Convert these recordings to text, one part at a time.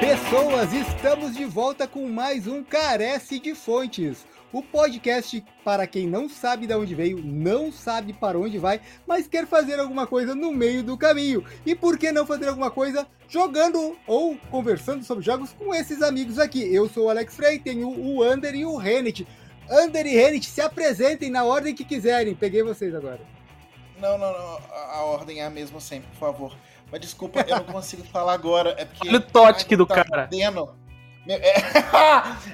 pessoas, estamos de volta com mais um Carece de Fontes. O podcast para quem não sabe de onde veio, não sabe para onde vai, mas quer fazer alguma coisa no meio do caminho. E por que não fazer alguma coisa jogando ou conversando sobre jogos com esses amigos aqui? Eu sou o Alex Frey, tenho o Under e o Renet. Under e Renet, se apresentem na ordem que quiserem. Peguei vocês agora. Não, não, não. A ordem é a mesma sempre, por favor. Mas desculpa, eu não consigo falar agora. É porque. Olha o do tá cara. Ardendo. É...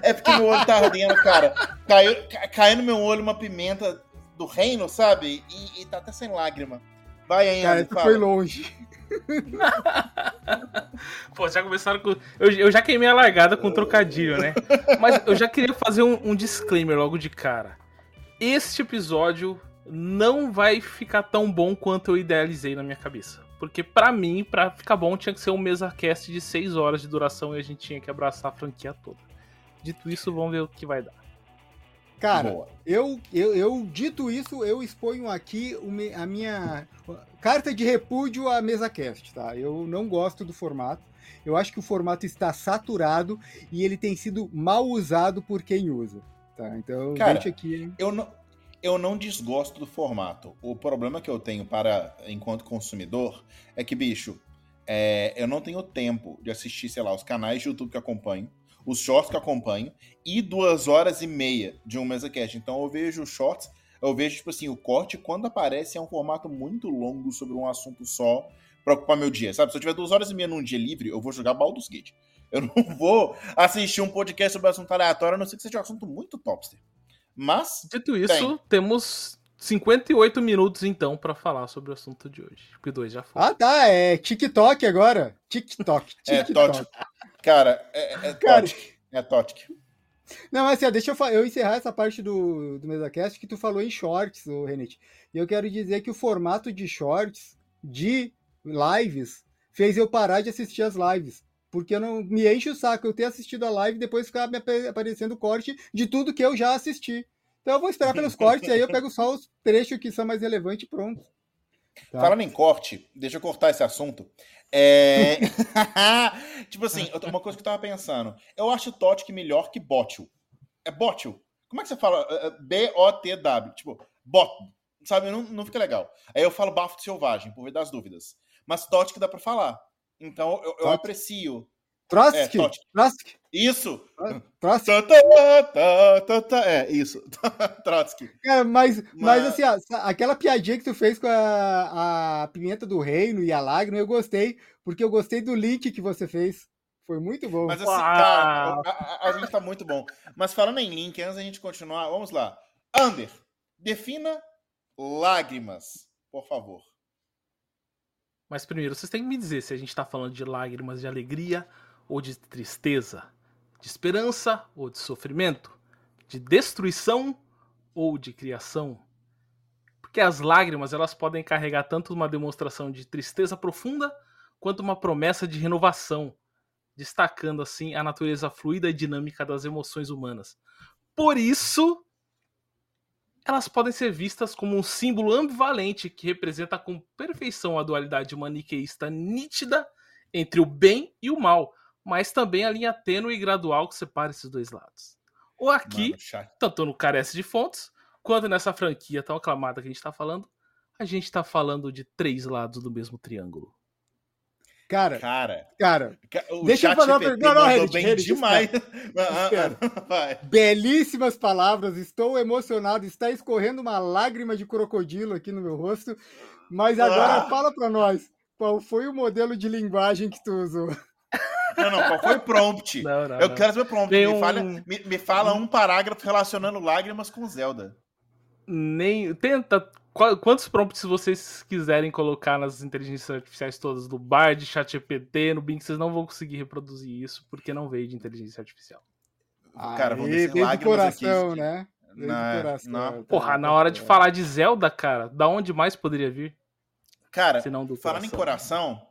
é porque meu olho tá ardendo, cara. Caiu, caiu no meu olho uma pimenta do reino, sabe? E, e tá até sem lágrima. Vai aí, Cara, tu foi longe. Pô, já começaram com. Eu, eu, já queimei a largada com um trocadilho, né? Mas eu já queria fazer um, um disclaimer logo de cara. Este episódio não vai ficar tão bom quanto eu idealizei na minha cabeça. Porque para mim, para ficar bom, tinha que ser um mesa cast de 6 horas de duração e a gente tinha que abraçar a franquia toda. Dito isso, vamos ver o que vai dar. Cara, eu, eu, eu, dito isso, eu exponho aqui a minha carta de repúdio à mesa cast, tá? Eu não gosto do formato. Eu acho que o formato está saturado e ele tem sido mal usado por quem usa. Tá? Então, Cara, deixa aqui. Eu não, eu não desgosto do formato. O problema que eu tenho para, enquanto consumidor, é que, bicho, é, eu não tenho tempo de assistir, sei lá, os canais de YouTube que acompanho, os shorts que acompanho, e duas horas e meia de um MesaCast. Então eu vejo shorts, eu vejo, tipo assim, o corte, quando aparece, é um formato muito longo sobre um assunto só para ocupar meu dia, sabe? Se eu tiver duas horas e meia num dia livre, eu vou jogar Baldur's Gate. Eu não vou assistir um podcast sobre assunto aleatório, a não ser que seja um assunto muito topster. Mas. Dito isso, tem. temos 58 minutos então para falar sobre o assunto de hoje. Porque dois já foram. Ah, tá. É TikTok agora. TikTok. É, TikTok. É, Cara, é, é, Cara... Totic. É Totic. Não, mas assim, deixa eu, eu, encerrar essa parte do, do MesaCast que tu falou em shorts, o Renate. E eu quero dizer que o formato de shorts de lives fez eu parar de assistir as lives. Porque eu não me enche o saco eu ter assistido a live e depois ficar me aparecendo corte de tudo que eu já assisti. Então eu vou esperar pelos cortes e aí eu pego só os trechos que são mais relevantes e pronto. Tá. Falando em corte, deixa eu cortar esse assunto. É... tipo assim, uma coisa que eu tava pensando. Eu acho Totic melhor que Botil. É Botil. Como é que você fala? É, é B-O-T-W. Tipo, bot. Sabe? Não, não fica legal. Aí eu falo bafo selvagem, por ver das dúvidas. Mas Totic dá pra falar. Então eu, eu aprecio. Trotsky? É, Trotsky. Isso! Trotsky. É, isso. Trotsky. É, mas, mas, mas assim, aquela piadinha que tu fez com a, a pimenta do reino e a lágrima, eu gostei, porque eu gostei do link que você fez. Foi muito bom. Mas assim, cara, a, a, a, gente tá muito bom. Mas falando em link, antes da gente continuar, vamos lá. Ander, defina lágrimas, por favor. Mas primeiro, vocês têm que me dizer se a gente está falando de lágrimas de alegria ou de tristeza, de esperança ou de sofrimento, de destruição ou de criação. Porque as lágrimas elas podem carregar tanto uma demonstração de tristeza profunda quanto uma promessa de renovação, destacando assim a natureza fluida e dinâmica das emoções humanas. Por isso, elas podem ser vistas como um símbolo ambivalente que representa com perfeição a dualidade maniqueísta nítida entre o bem e o mal, mas também a linha tênue e gradual que separa esses dois lados. Ou aqui, Mano, tanto no Carece de Fontes, quanto nessa franquia tão aclamada que a gente está falando, a gente está falando de três lados do mesmo triângulo. Cara, cara, cara deixa eu fazer uma pergunta. Não, Reddit, bem Reddit, demais. Ah, ah, Belíssimas palavras, estou emocionado, está escorrendo uma lágrima de crocodilo aqui no meu rosto. Mas agora ah. fala para nós, qual foi o modelo de linguagem que tu usou? Não, não, qual foi o prompt? Não, não, eu não. quero saber o prompt. Me, um... fala, me, me, fala um parágrafo relacionando lágrimas com Zelda. Nem. Tenta quantos prompts vocês quiserem colocar nas inteligências artificiais todas, do Bard, ChatGPT, no Bing, vocês não vão conseguir reproduzir isso porque não veio de inteligência artificial. Ah, Cara, vamos ver se coração, aqui. né? Na, coração, na... Tá, Porra, na hora de falar de Zelda, cara, da onde mais poderia vir? Cara, falando coração. em coração,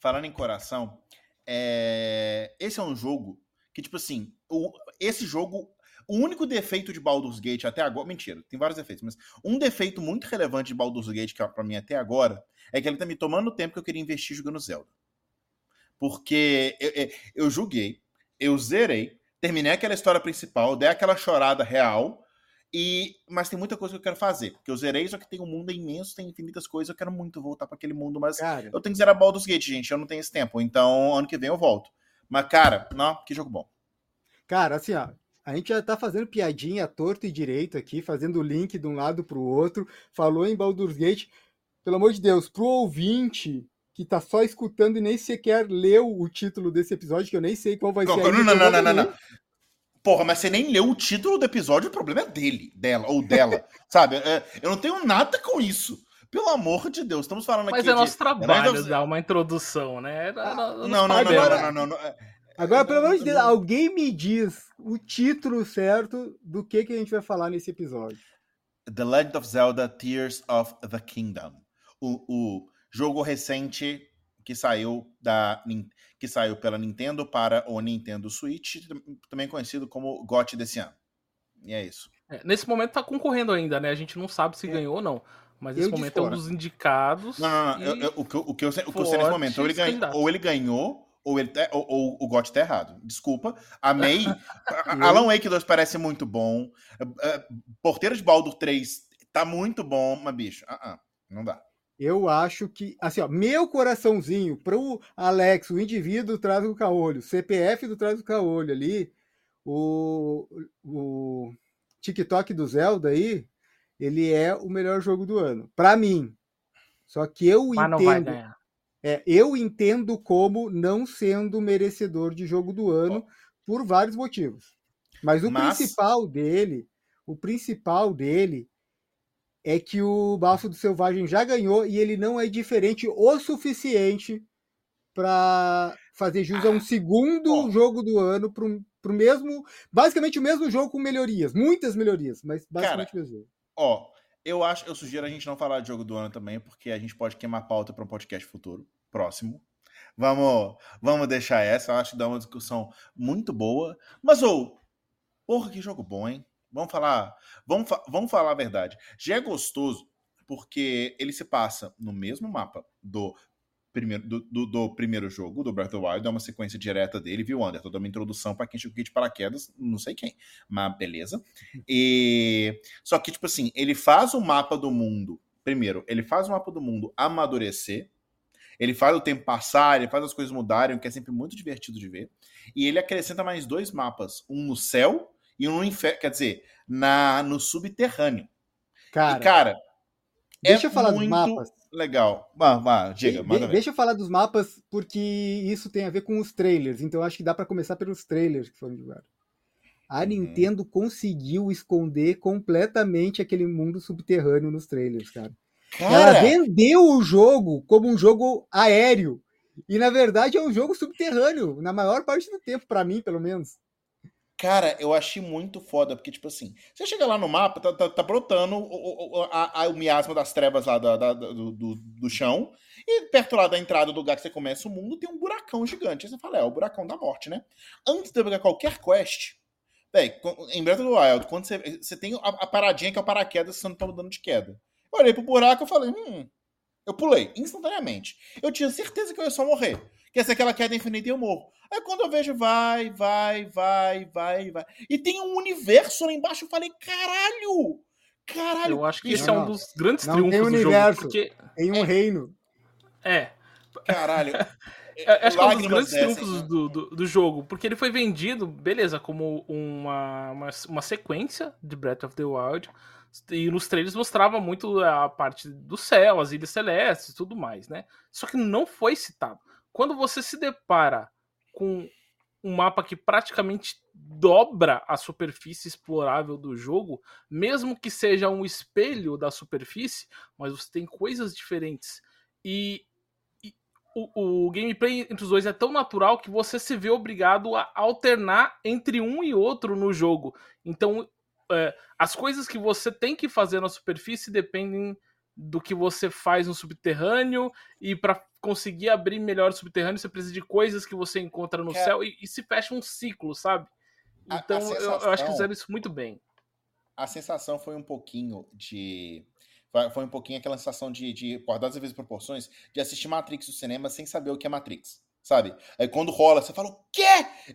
falando em coração, é... esse é um jogo que, tipo assim, o... esse jogo o único defeito de Baldur's Gate até agora. Mentira, tem vários defeitos, mas um defeito muito relevante de Baldur's Gate, que é pra mim até agora, é que ele tá me tomando o tempo que eu queria investir jogando Zelda. Porque eu, eu, eu julguei, eu zerei, terminei aquela história principal, dei aquela chorada real, e mas tem muita coisa que eu quero fazer. Porque eu zerei, só que tem um mundo imenso, tem infinitas coisas, eu quero muito voltar para aquele mundo, mas cara, eu tenho que zerar Baldur's Gate, gente, eu não tenho esse tempo. Então, ano que vem eu volto. Mas, cara, não, que jogo bom. Cara, assim, ó, a gente já tá fazendo piadinha torto e direito aqui, fazendo o link de um lado pro outro. Falou em Baldur's Gate. Pelo amor de Deus, pro ouvinte que tá só escutando e nem sequer leu o título desse episódio, que eu nem sei qual vai não, ser. Não, não, não, não, não, não. Porra, mas você nem leu o título do episódio, o problema é dele, dela, ou dela. sabe? É, eu não tenho nada com isso. Pelo amor de Deus, estamos falando mas aqui. Mas é nosso de... trabalho dar uma introdução, né? Era, não, não, não, não, não, não, Agora, pelo amor de Deus, alguém me diz o título certo do que, que a gente vai falar nesse episódio. The Legend of Zelda Tears of the Kingdom. O, o jogo recente que saiu da que saiu pela Nintendo para o Nintendo Switch, também conhecido como GOT desse ano. E é isso. É, nesse momento tá concorrendo ainda, né? A gente não sabe se é. ganhou ou não. Mas nesse eu momento é um dos indicados. Não, não, não. Eu, eu, o, que eu, o, que eu, o que eu sei nesse momento, ou ele, ganha, ou ele ganhou, ou, ele tá, ou, ou, o GOT tá errado. Desculpa. Amei. Alan Wake 2 parece muito bom. É, Porteiro de Baldur 3 tá muito bom, mas, bicho, uh -uh, não dá. Eu acho que, assim, ó, meu coraçãozinho pro Alex, o indivíduo traz o caolho, CPF do traz o caolho ali, o, o TikTok do Zelda aí, ele é o melhor jogo do ano, para mim. Só que eu Mas entendo, é, eu entendo como não sendo merecedor de jogo do ano por vários motivos. Mas o Mas... principal dele, o principal dele é que o Bafo do Selvagem já ganhou e ele não é diferente o suficiente para fazer jus a um ah, segundo jogo do ano para o mesmo, basicamente o mesmo jogo com melhorias, muitas melhorias, mas basicamente Cara, o mesmo. Ó, eu acho, eu sugiro a gente não falar de jogo do ano também, porque a gente pode queimar pauta para um podcast futuro, próximo. Vamos, vamos deixar essa, eu acho que dá uma discussão muito boa. Mas ou, porra, que jogo bom, hein? Vamos falar, vamos, vamos falar a verdade. Já é gostoso porque ele se passa no mesmo mapa do primeiro, do, do, do, primeiro jogo, do Breath of the Wild, é uma sequência direta dele, viu, Anderson? Dá uma introdução para quem chegou de paraquedas, não sei quem, mas beleza. E só que, tipo assim, ele faz o mapa do mundo. Primeiro, ele faz o mapa do mundo amadurecer. Ele faz o tempo passar, ele faz as coisas mudarem, o que é sempre muito divertido de ver. E ele acrescenta mais dois mapas, um no céu e um no inferno, quer dizer, na, no subterrâneo. Cara, e, cara deixa é eu falar dos mapas. Legal. Vá, vá, diga, de, Deixa eu falar dos mapas, porque isso tem a ver com os trailers. Então acho que dá para começar pelos trailers que foram divulgados. A uhum. Nintendo conseguiu esconder completamente aquele mundo subterrâneo nos trailers, cara. cara. Ela vendeu o jogo como um jogo aéreo. E na verdade é um jogo subterrâneo, na maior parte do tempo, para mim, pelo menos. Cara, eu achei muito foda, porque, tipo assim, você chega lá no mapa, tá, tá, tá brotando o, o, a, a, o miasma das trevas lá da, da, do, do, do, chão, e perto lá da entrada do lugar que você começa o mundo tem um buracão gigante. Aí você fala, é, é o buracão da morte, né? Antes de eu pegar qualquer quest, véi, em Breath of the Wild, quando você, você tem a, a paradinha que é o paraquedas, você não tá dando de queda. Eu olhei pro buraco e falei, hum, eu pulei instantaneamente. Eu tinha certeza que eu ia só morrer. Que ser aquela queda infinita e eu morro. Aí quando eu vejo, vai, vai, vai, vai, vai. E tem um universo lá embaixo, eu falei, caralho! Caralho! Eu acho que esse é um dos grandes não triunfos tem universo, do jogo. Porque... Tem um é, reino. É. Caralho. acho que é um dos grandes triunfos do, do, do, jogo, porque ele foi vendido, beleza, como uma, uma, uma sequência de Breath of the Wild, e nos trailers mostrava muito a parte do céu, as ilhas celestes e tudo mais, né? Só que não foi citado. Quando você se depara com um mapa que praticamente dobra a superfície explorável do jogo, mesmo que seja um espelho da superfície, mas você tem coisas diferentes. E, e o, o, gameplay entre os dois é tão natural que você se vê obrigado a alternar entre um e outro no jogo. Então, é, as coisas que você tem que fazer na superfície dependem do que você faz no subterrâneo e para conseguir abrir melhor o subterrâneo você precisa de coisas que você encontra no é. céu e, e, se fecha um ciclo, sabe? Então a, a sensação, eu, eu, acho que fizeram isso muito bem. A sensação foi um pouquinho de foi um pouquinho aquela sensação de, de por dadas vezes proporções, de assistir Matrix no cinema sem saber o que é Matrix. Sabe? Aí quando rola, você fala, o quê?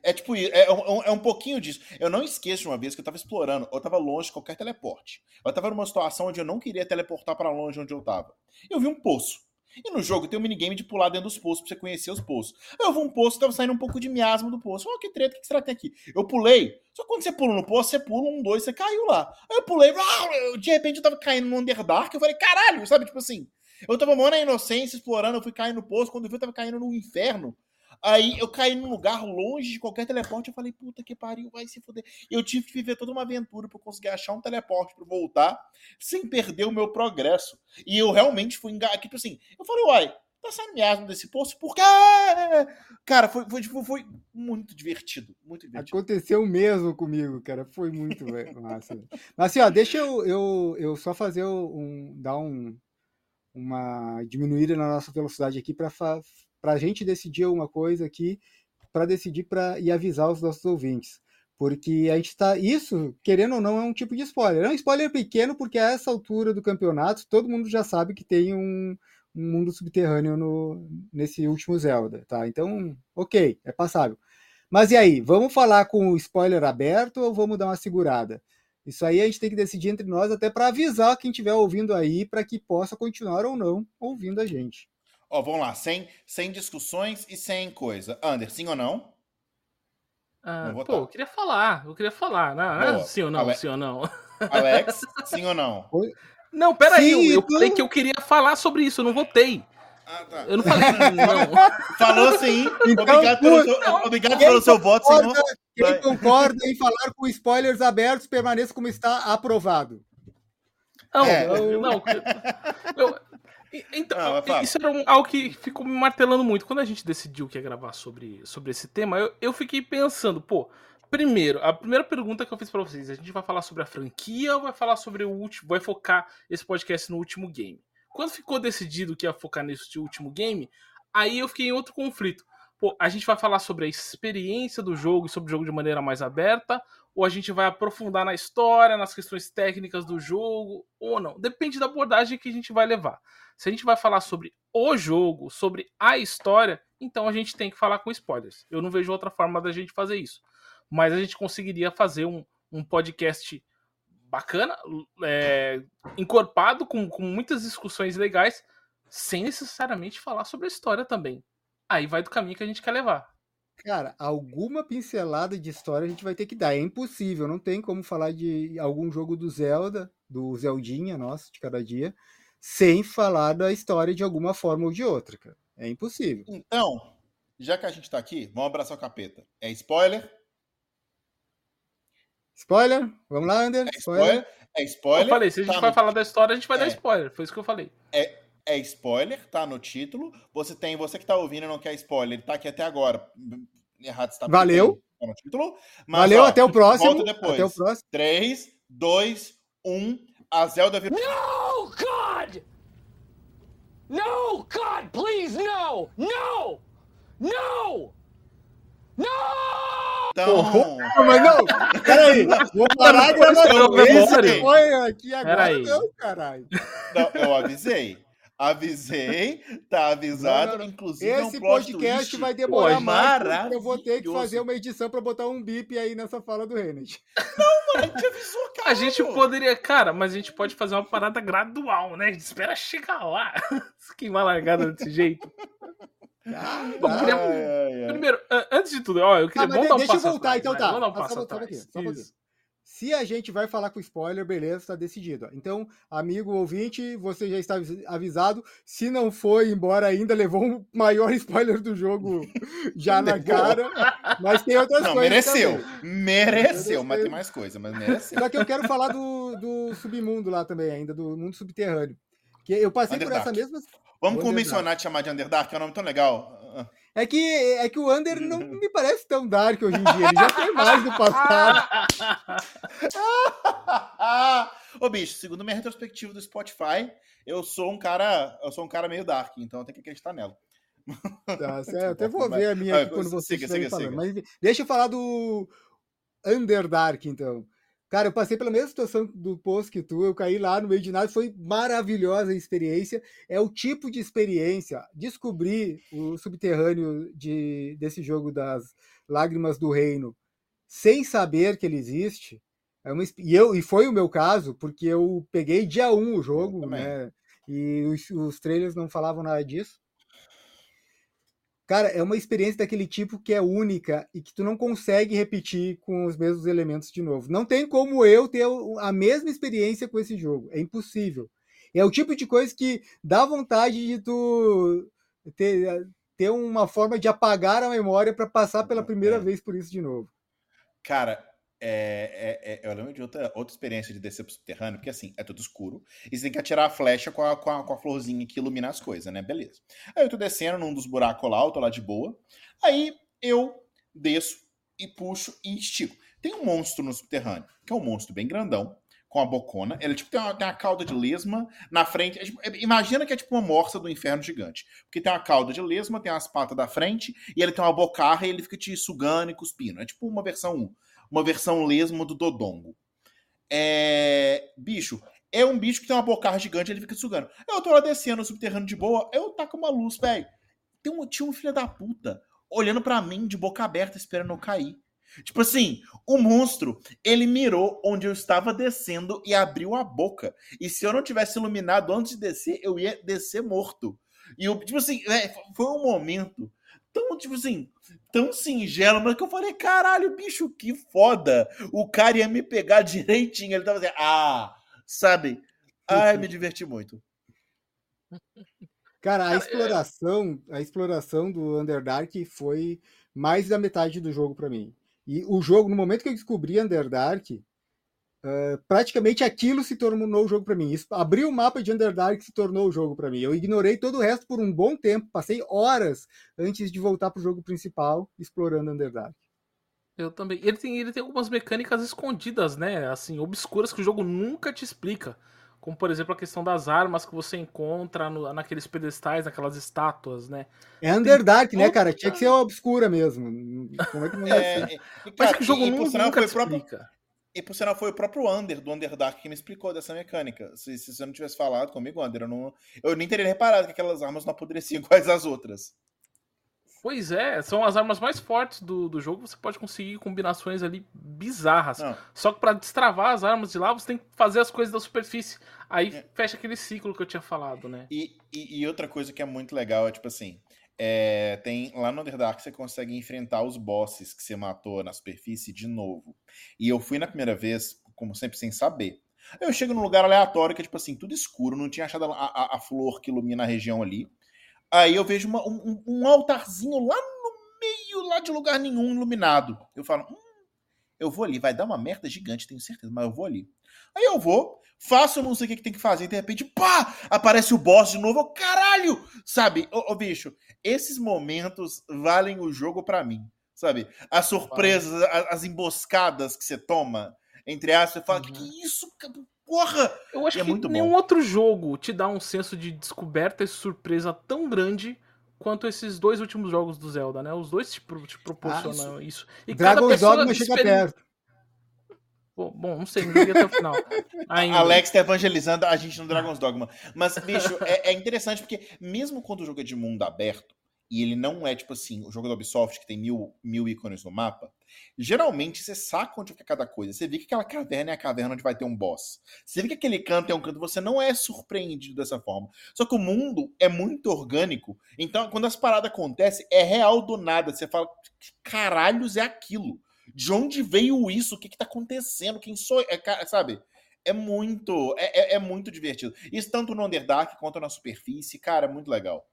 É tipo, é, é, um, é um pouquinho disso. Eu não esqueço de uma vez que eu tava explorando, eu tava longe de qualquer teleporte. Eu tava numa situação onde eu não queria teleportar para longe onde eu tava. Eu vi um poço. E no jogo tem um minigame de pular dentro dos poços pra você conhecer os poços. Eu vi um poço, tava saindo um pouco de miasma do poço. Oh, que treta, o que será que tem aqui? Eu pulei. Só que quando você pula no poço, você pula um, dois, você caiu lá. Aí eu pulei, de repente eu tava caindo no Underdark. Eu falei, caralho, sabe? Tipo assim, eu tava morando na inocência, explorando, eu fui caindo no poço. Quando eu vi, eu tava caindo no inferno. Aí eu caí num lugar longe de qualquer teleporte. Eu falei, puta que pariu, vai se fuder. Eu tive que viver toda uma aventura para conseguir achar um teleporte para voltar sem perder o meu progresso. E eu realmente fui enganado. Tipo assim, eu falei, uai, tá saindo miasma desse poço? Por quê? Cara, foi, foi, tipo, foi muito divertido. Muito divertido. Aconteceu mesmo comigo, cara. Foi muito massa. Mas assim, ó, deixa eu, eu, eu só fazer um. dar um, uma diminuída na nossa velocidade aqui para a gente decidir alguma coisa aqui, para decidir para e avisar os nossos ouvintes. Porque a gente está. Isso, querendo ou não, é um tipo de spoiler. É um spoiler pequeno, porque a essa altura do campeonato, todo mundo já sabe que tem um, um mundo subterrâneo no, nesse último Zelda, tá? Então, ok, é passável. Mas e aí, vamos falar com o spoiler aberto ou vamos dar uma segurada? Isso aí a gente tem que decidir entre nós, até para avisar quem estiver ouvindo aí, para que possa continuar ou não ouvindo a gente. Ó, vamos lá, sem, sem discussões e sem coisa. Ander, sim ou não? Ah, pô, eu queria falar, eu queria falar, né? Sim ou não, Ale... sim ou não. Alex, sim ou não? Não, peraí, eu, eu falei que eu queria falar sobre isso, eu não votei. Ah, tá. Eu não falei não. Falou sim. Então, obrigado pelo seu, obrigado pelo seu voto, senhor. Quem concorda em falar com spoilers abertos, permaneça como está aprovado. Não, é. eu, não. Eu, então, ah, isso era um, algo que ficou me martelando muito. Quando a gente decidiu que ia gravar sobre, sobre esse tema, eu, eu fiquei pensando, pô, primeiro, a primeira pergunta que eu fiz para vocês, a gente vai falar sobre a franquia ou vai falar sobre o último, vai focar esse podcast no último game? Quando ficou decidido que ia focar nesse último game, aí eu fiquei em outro conflito. Pô, a gente vai falar sobre a experiência do jogo e sobre o jogo de maneira mais aberta, ou a gente vai aprofundar na história, nas questões técnicas do jogo, ou não. Depende da abordagem que a gente vai levar. Se a gente vai falar sobre o jogo, sobre a história, então a gente tem que falar com spoilers. Eu não vejo outra forma da gente fazer isso. Mas a gente conseguiria fazer um, um podcast bacana, é, encorpado, com, com muitas discussões legais, sem necessariamente falar sobre a história também. Aí vai do caminho que a gente quer levar. Cara, alguma pincelada de história a gente vai ter que dar. É impossível, não tem como falar de algum jogo do Zelda, do Zeldinha, nossa, de cada dia, sem falar da história de alguma forma ou de outra, cara. É impossível. Então, já que a gente tá aqui, vamos abraçar o capeta. É spoiler? Spoiler? Vamos lá, Ander. É spoiler? É spoiler. Eu falei, se a gente tá vai no... falar da história, a gente vai é. dar spoiler. Foi isso que eu falei. É, é spoiler, tá no título. Você tem, você que tá ouvindo e não quer spoiler, tá aqui até agora. Errado está Valeu. Tá no título. Mas, Valeu, ó, até o próximo. Volta depois. Até o próximo. 3, 2, 1. A Zelda virou. No, God! No, God, please, no! No! No! No! Então... mas não, peraí, vou parar a gravação. Esse foi aqui agora, peraí. não, caralho. Não, eu avisei. Avisei, tá avisado, não, não, não. inclusive. Esse é um podcast vai demorar Pô, mais. Eu vou ter que fazer uma edição para botar um bip aí nessa fala do Renet. Não, mano, a gente avisou, cara. A gente poderia, cara, mas a gente pode fazer uma parada gradual, né? A gente espera chegar lá. Queimar largada desse jeito. Ah, Bom, queria... ai, ai. Primeiro, antes de tudo, ó, eu queria. Ah, deixa eu voltar, então tá. Vamos dar um passo só, atrás. Só um se a gente vai falar com spoiler, beleza, está decidido. Então, amigo ouvinte, você já está avisado. Se não foi embora ainda, levou um maior spoiler do jogo já na cara. Mas tem outras não, coisas. Mereceu. Também. Mereceu, mas tem mais coisa, mas mereceu. Só que eu quero falar do, do submundo lá também, ainda, do mundo subterrâneo. Que eu passei Underdark. por essa mesma. Vamos convencionar te chamar de Underdark, é um nome tão legal. É que, é que o Under não me parece tão dark hoje em dia. Ele já tem mais no passado. Ô, bicho, segundo minha retrospectiva do Spotify, eu sou um cara. Eu sou um cara meio dark, então eu tenho que acreditar nela. Tá, certo. Eu até vou ver a minha aqui quando você siga, siga. Siga. Mas deixa eu falar do Underdark, então. Cara, eu passei pela mesma situação do poço que tu, eu caí lá no meio de nada, foi maravilhosa a experiência. É o tipo de experiência, descobrir o subterrâneo de, desse jogo das Lágrimas do Reino sem saber que ele existe. É uma, e, eu, e foi o meu caso, porque eu peguei dia 1 o jogo, né? E os, os trailers não falavam nada disso. Cara, é uma experiência daquele tipo que é única e que tu não consegue repetir com os mesmos elementos de novo. Não tem como eu ter a mesma experiência com esse jogo. É impossível. É o tipo de coisa que dá vontade de tu ter, ter uma forma de apagar a memória para passar pela primeira é. vez por isso de novo. Cara, é, é, é, eu lembro de outra, outra experiência de descer pro subterrâneo, porque assim, é tudo escuro, e você tem que atirar a flecha com a, com a, com a florzinha que ilumina as coisas, né? Beleza. Aí eu tô descendo num dos buracos lá, eu tô lá de boa. Aí eu desço e puxo e estico. Tem um monstro no subterrâneo, que é um monstro bem grandão, com a bocona. Ele tipo, tem, uma, tem uma cauda de lesma na frente. É, tipo, é, imagina que é tipo uma morsa do inferno gigante. Porque tem uma cauda de lesma, tem as patas da frente, e ele tem uma bocarra e ele fica te sugando e cuspindo. É tipo uma versão 1 uma versão lesma do Dodongo. É... Bicho, é um bicho que tem uma bocarra gigante ele fica sugando. Eu tô lá descendo subterrâneo de boa, eu taco uma luz, velho. Tem um, tinha um filho da puta olhando para mim de boca aberta esperando eu cair. Tipo assim, o monstro, ele mirou onde eu estava descendo e abriu a boca. E se eu não tivesse iluminado antes de descer, eu ia descer morto. E eu, tipo assim, é, foi um momento tão, tipo assim, tão singelo, mas que eu falei, caralho, bicho, que foda. O cara ia me pegar direitinho. Ele tava assim, ah, sabe? Ai, me diverti muito. Cara, a é exploração, a exploração do Underdark foi mais da metade do jogo para mim. E o jogo, no momento que eu descobri Underdark, Uh, praticamente aquilo se tornou o jogo para mim. Isso, abrir o mapa de Underdark se tornou o jogo para mim. Eu ignorei todo o resto por um bom tempo, passei horas antes de voltar pro jogo principal explorando Underdark. Eu também. Ele tem, ele tem algumas mecânicas escondidas, né? Assim, obscuras que o jogo nunca te explica. Como, por exemplo, a questão das armas que você encontra no, naqueles pedestais, naquelas estátuas, né? É Underdark, tem né, cara? Tinha que ser obscura mesmo. Como é que não é, é, Mas é que o jogo nunca, nunca te explica. E por sinal, foi o próprio Under, do Underdark, que me explicou dessa mecânica. Se, se você não tivesse falado comigo, Under, eu, não, eu nem teria reparado que aquelas armas não apodreciam iguais as outras. Pois é, são as armas mais fortes do, do jogo. Você pode conseguir combinações ali bizarras. Não. Só que para destravar as armas de lá, você tem que fazer as coisas da superfície. Aí é. fecha aquele ciclo que eu tinha falado, né? E, e, e outra coisa que é muito legal é tipo assim: é, tem lá no Underdark você consegue enfrentar os bosses que você matou na superfície de novo. E eu fui na primeira vez, como sempre, sem saber. Eu chego num lugar aleatório que é tipo assim, tudo escuro, não tinha achado a, a, a flor que ilumina a região ali. Aí eu vejo uma, um, um, altarzinho lá no meio, lá de lugar nenhum, iluminado. Eu falo, hum, eu vou ali, vai dar uma merda gigante, tenho certeza, mas eu vou ali. Aí eu vou, faço, não sei o que, que tem que fazer, e de repente, pá, aparece o boss de novo, caralho! Sabe, ô, bicho, esses momentos valem o jogo para mim, sabe? As surpresas, as, as, emboscadas que você toma, entre aspas, você fala, uhum. que, que isso, porra! Eu acho é que nenhum bom. outro jogo te dá um senso de descoberta e surpresa tão grande quanto esses dois últimos jogos do Zelda, né? Os dois te, te proporcionam ah, isso. E Dragon's cada pessoa Dogma chega perto. Bom, não sei, não até o final. Ainda. Alex tá evangelizando a gente no Dragon's Dogma. Mas, bicho, é, é, interessante porque, mesmo quando o jogo é de mundo aberto, e ele não é tipo assim, o jogo da Ubisoft que tem mil, mil ícones no mapa, geralmente você saca onde fica cada coisa. Você vê que aquela caverna é a caverna onde vai ter um boss. Você vê que aquele canto é um canto, você não é surpreendido dessa forma. Só que o mundo é muito orgânico, então quando as paradas acontecem, é real do nada. Você fala, que caralhos é aquilo? de onde veio isso, o que, que tá acontecendo, quem sou, é, sabe? É muito, é, é, é, muito divertido. Isso tanto no Underdark quanto na superfície, cara, é muito legal.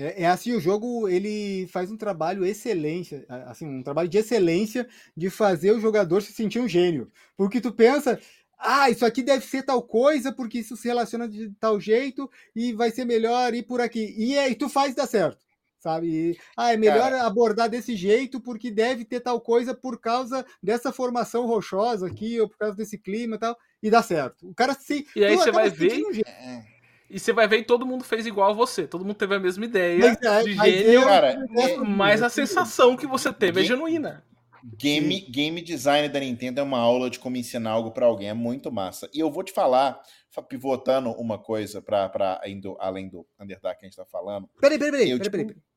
É, é, assim, o jogo ele faz um trabalho excelente, assim, um trabalho de excelência de fazer o jogador se sentir um gênio. Porque tu pensa, ah, isso aqui deve ser tal coisa, porque isso se relaciona de tal jeito e vai ser melhor ir por aqui. E aí tu faz dar certo sabe? ah, é melhor Cara, abordar desse jeito porque deve ter tal coisa por causa dessa formação rochosa aqui ou por causa desse clima e tal, e dá certo. O cara se. E aí você vai ver. Um é. E você vai ver e todo mundo fez igual a você, todo mundo teve a mesma ideia mas, é, de gênio, cara, mas a sensação que você teve é genuína. Game, game design da Nintendo é uma aula de como ensinar algo pra alguém, é muito massa. E eu vou te falar, fa- pivotando uma coisa indo, além do Underdark que a gente tá falando. Peraí, peraí, peraí, Eu, peraí, peraí, tipo, peraí.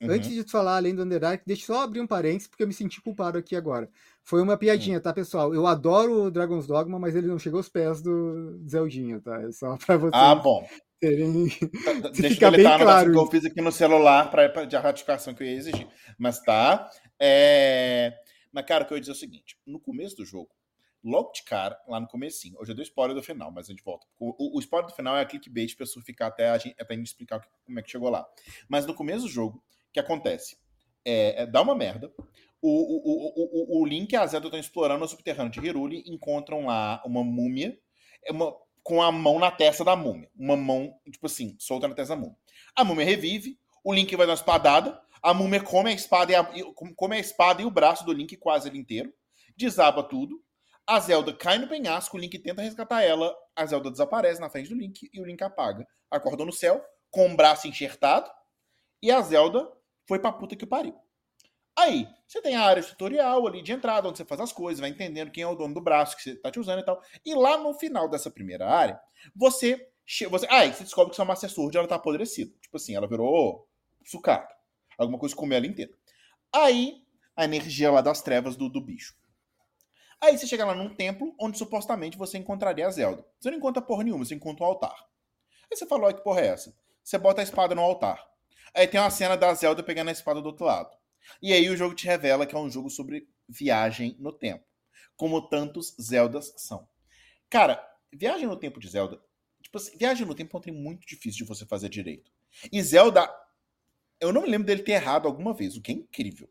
Uhum. Antes de falar além do Underdark, deixa eu só abrir um parênteses, porque eu me senti culpado aqui agora. Foi uma piadinha, tá, pessoal? Eu adoro o Dragon's Dogma, mas ele não chegou aos pés do Zeldinha, tá? É só pra vocês Ah, bom. terem. Tá, tá, Deixa eu ficar bem deletar a anotação claro que eu fiz aqui no celular pra, pra, de ratificação que eu ia exigir. Mas tá. É... Mas, cara, o que eu ia dizer é o seguinte: no começo do jogo, logo de cara, lá no comecinho, hoje eu dei spoiler do final, mas a gente volta. O, o, spoiler do final é a clickbait pra pessoa ficar até a gente, até a gente explicar como é que chegou lá. Mas no começo do jogo, que acontece? É, é, dá uma merda. O, o, o, o, o Link e a Zelda estão explorando o subterrâneo de Hyrule, encontram lá uma múmia é uma, com a mão na testa da múmia. Uma mão, tipo assim, solta na testa da múmia. A múmia revive, o Link vai dar uma espadada, a múmia come a espada e, a- come a espada e o braço do Link quase ele inteiro, desaba tudo. A Zelda cai no penhasco, o Link tenta resgatar ela, a Zelda desaparece na frente do Link e o Link apaga. Acordou no céu, com o braço enxertado, e a Zelda foi pra puta que pariu. Aí, você tem a área tutorial ali de entrada, onde você faz as coisas, vai entendendo quem é o dono do braço que você tá te usando e tal. E lá no final dessa primeira área, você. você aí você descobre que sua Master Sword ela tá apodrecida. Tipo assim, ela virou sucata. Alguma coisa comeu ela inteira. Aí, a energia lá das trevas do, do bicho. Aí você chega lá num templo onde supostamente você encontraria a Zelda. Você não encontra porra nenhuma, você encontra um altar. Aí você fala, olha que porra é essa? Você bota a espada no altar. Aí tem uma cena da Zelda pegando a espada do outro lado. E aí o jogo te revela que é um jogo sobre viagem no tempo. Como tantos Zeldas são. Cara, viagem no tempo de Zelda. Tipo assim, viagem no tempo é um trem muito difícil de você fazer direito. E Zelda. Eu não me lembro dele ter errado alguma vez, o que é incrível.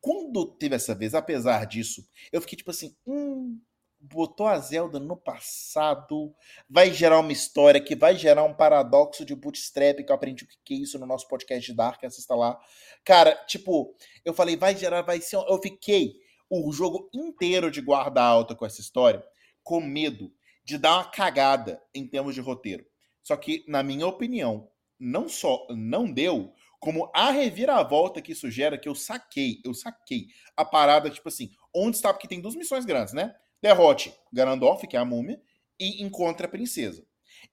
Quando teve essa vez, apesar disso, eu fiquei tipo assim, hum, botou a Zelda no passado, vai gerar uma história que vai gerar um paradoxo de bootstrap, que eu aprendi o que é isso no nosso podcast de Dark, assista lá. Cara, tipo, eu falei, vai gerar, vai ser. Eu fiquei o jogo inteiro de guarda alta com essa história, com medo de dar uma cagada em termos de roteiro. Só que, na minha opinião, não só não deu, como a reviravolta que isso gera, que eu saquei, eu saquei a parada, tipo assim, onde está, porque tem duas missões grandes, né? Derrote Ganondorf, que é a múmia, e encontre a princesa.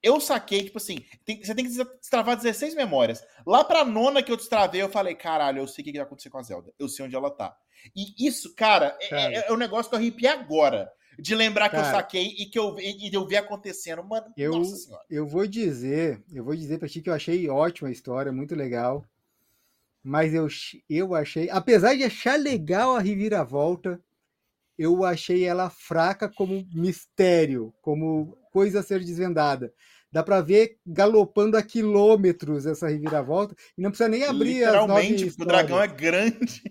Eu saquei, tipo assim, tem- você tem que destravar 16 memórias. Lá pra nona que eu destravei, eu falei, caralho, eu sei o que vai acontecer com a Zelda. Eu sei onde ela tá. E isso, cara, é, Cara. é- é um negócio que eu arrepiei agora. De lembrar que eu Cara. saquei e que eu, e eu vi acontecendo. Mano, Eu- nossa senhora. Eu vou dizer, eu vou dizer pra ti que eu achei ótima a história, muito legal. Mas eu, eu achei, apesar de achar legal a reviravolta, eu achei ela fraca como mistério, como coisa a ser desvendada. Dá pra ver galopando a quilômetros essa reviravolta e não precisa nem abrir as nove Literalmente, porque o dragão é grande.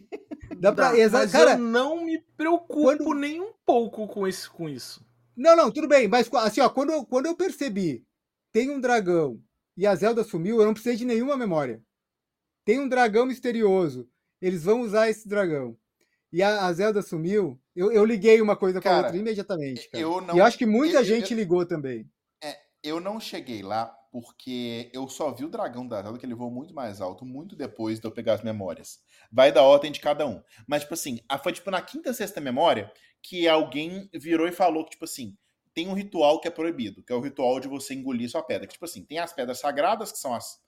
Dá pra, Dá, exa- mas cara, eu não me preocupo quando- nem um pouco com, esse, com isso. Não, não, tudo bem, mas assim, ó, quando, eu- quando eu percebi, tem um dragão e a Zelda sumiu, eu não precisei de nenhuma memória. Tem um dragão misterioso, eles vão usar esse dragão. E a, a Zelda sumiu, eu, eu liguei uma coisa com a Cara, outra imediatamente, cara. Eu não, e eu acho que muita eu- eu- gente ligou também. eu não cheguei lá porque eu só vi o dragão da Zelda que ele voou muito mais alto, muito depois de eu pegar as memórias. Vai da ordem de cada um. Mas, tipo assim, foi tipo na quinta, sexta memória que alguém virou e falou que, tipo assim, tem um ritual que é proibido, que é o ritual de você engolir sua pedra. Que, tipo assim, tem as pedras sagradas, que são as.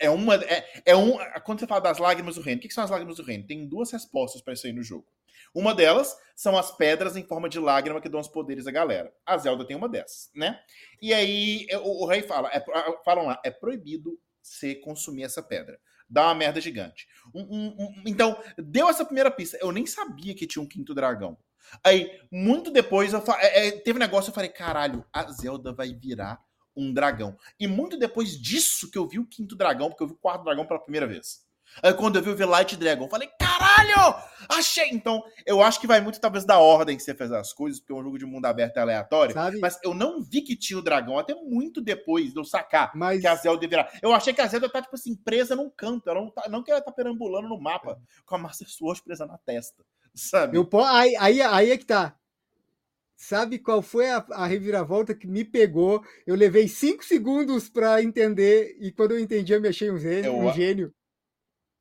É uma. É, é um. Quando você fala das lágrimas do reino, o que que são as lágrimas do reino? Tem duas respostas para isso aí no jogo. Uma delas são as pedras em forma de lágrima que dão os poderes à galera. A Zelda tem uma dessas, né? E aí é, o, o rei fala, é, falam lá, é proibido você consumir essa pedra. Dá uma merda gigante. Um- um- um- então, deu essa primeira pista. Eu nem sabia que tinha um quinto dragão. Aí, muito depois, eu é, é, teve um negócio, eu falei, caralho, a Zelda vai virar um dragão. E muito depois disso que eu vi o quinto dragão, porque eu vi o quarto dragão pela primeira vez. Aí quando eu vi o Light Dragon, eu falei, caralho! Achei! Então, eu acho que vai muito talvez da ordem que você fez as coisas, porque é um jogo de mundo aberto e aleatório. Sabe? Mas eu não vi que tinha o dragão até muito depois de eu sacar Mas que a Zelda virar. Eu achei que a Zelda tá, tipo assim, presa num canto. Ela não, tá, não que ela tá perambulando no mapa com a Master Sword presa na testa. Sabe? eu, aí, aí, aí é que tá. Sabe qual foi a, a reviravolta que me pegou? Eu levei cinco segundos pra entender e quando eu entendi eu me achei um gênio. Eu um gênio.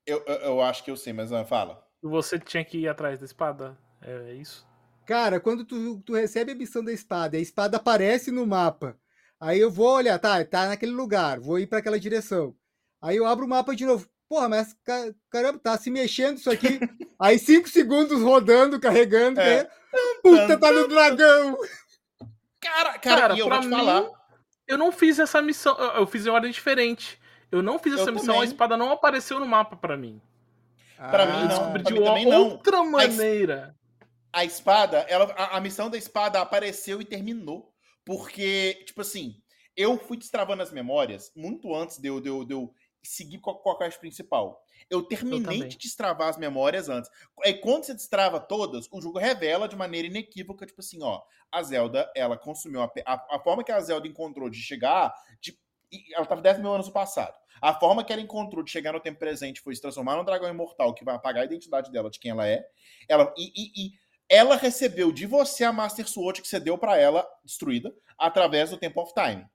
Eu, eu, eu acho que eu sei, mas fala. E você tinha que ir atrás da espada? É isso? Cara, quando tu, tu recebe a missão da espada, a espada aparece no mapa. Aí eu vou olhar, tá, tá naquele lugar, vou ir para aquela direção. Aí eu abro o mapa de novo. Porra, mas caramba, tá se mexendo isso aqui. Aí cinco segundos rodando, carregando. É. Puta, tá no dragão! Cara, cara, cara eu vou te mim, falar. Eu não fiz essa missão. Eu fiz em ordem diferente. Eu não fiz essa eu missão, também. a espada não apareceu no mapa para mim. Para mim, não. De uma outra maneira. A, espada, ela, a, a, missão da espada apareceu e terminou. Porque, tipo assim, eu fui destravando as memórias muito antes de eu, de eu, de eu seguir com a, com a quest principal. Eu terminei eu de destravar as memórias antes. Aí quando você destrava todas, o jogo revela de maneira inequívoca, tipo assim, ó, a Zelda, ela consumiu a, a, a forma que a Zelda encontrou de chegar, de, ela estava 10 mil anos no passado. A forma que ela encontrou de chegar no tempo presente foi se transformar num dragão imortal que vai apagar a identidade dela, de quem ela é. Ela, e, e, e ela recebeu de você a Master Sword que você deu para ela, destruída, através do Tempo of Time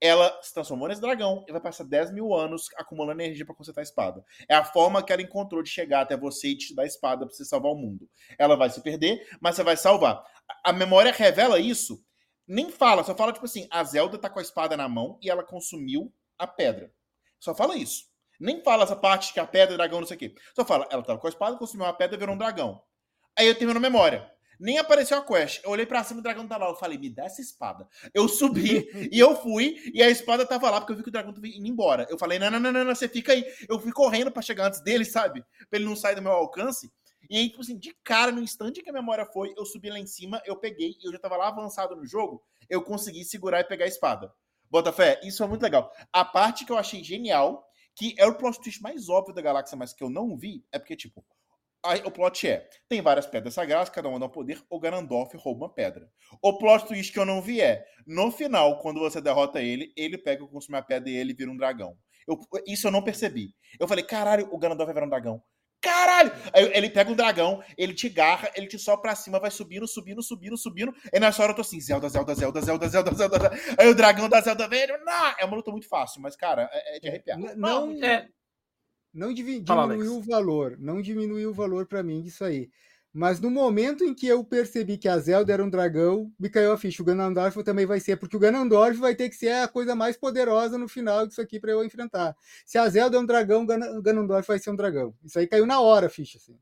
ela se transformou nesse dragão e vai passar 10 mil anos acumulando energia para consertar a espada. É a forma que ela encontrou de chegar até você e te dar a espada para você salvar o mundo. Ela vai se perder, mas você vai salvar. A memória revela isso. Nem fala, só fala tipo assim: a Zelda tá com a espada na mão e ela consumiu a pedra. Só fala isso. Nem fala essa parte que a pedra, dragão, não sei o quê. Só fala, ela tava com a espada, consumiu a pedra e virou um dragão. Aí eu termino a memória. Nem apareceu a quest. Eu olhei pra cima, o dragão tá lá. Eu falei, me dá essa espada. Eu subi e eu fui, e a espada tava lá, porque eu vi que o dragão tava indo embora. Eu falei, não, não, não, não, não você fica aí. Eu fui correndo para chegar antes dele, sabe? Pra ele não sair do meu alcance. E aí, tipo assim, de cara, no instante que a memória foi, eu subi lá em cima, eu peguei, e eu já tava lá avançado no jogo, eu consegui segurar e pegar a espada. Bota fé, isso é muito legal. A parte que eu achei genial, que é o plot twist mais óbvio da galáxia, mas que eu não vi, é porque, tipo, o plot é: tem várias pedras sagradas, cada uma dá um poder, o Ganondorf rouba uma pedra. O plot twist que eu não vi é: no final, quando você derrota ele, ele pega o consumir a pedra e ele vira um dragão. Eu, isso eu não percebi. Eu falei: caralho, o Ganondorf vai virar um dragão. Caralho! Aí ele pega um dragão, ele te garra, ele te sobe pra cima, vai subindo, subindo, subindo, subindo. E nessa hora eu tô assim: Zelda, Zelda, Zelda, Zelda, Zelda, Zelda. Zelda. Aí o dragão da Zelda velho, não! É uma luta muito fácil, mas, cara, é, é de arrepiar. Não, não é, não diminuiu o valor, não diminuiu o valor para mim disso aí. Mas no momento em que eu percebi que a Zelda era um dragão, me caiu a ficha. O Ganondorf também vai ser, porque o Ganondorf vai ter que ser a coisa mais poderosa no final disso aqui para eu enfrentar. Se a Zelda é um dragão, o Ganondorf vai ser um dragão. Isso aí caiu na hora a ficha, assim.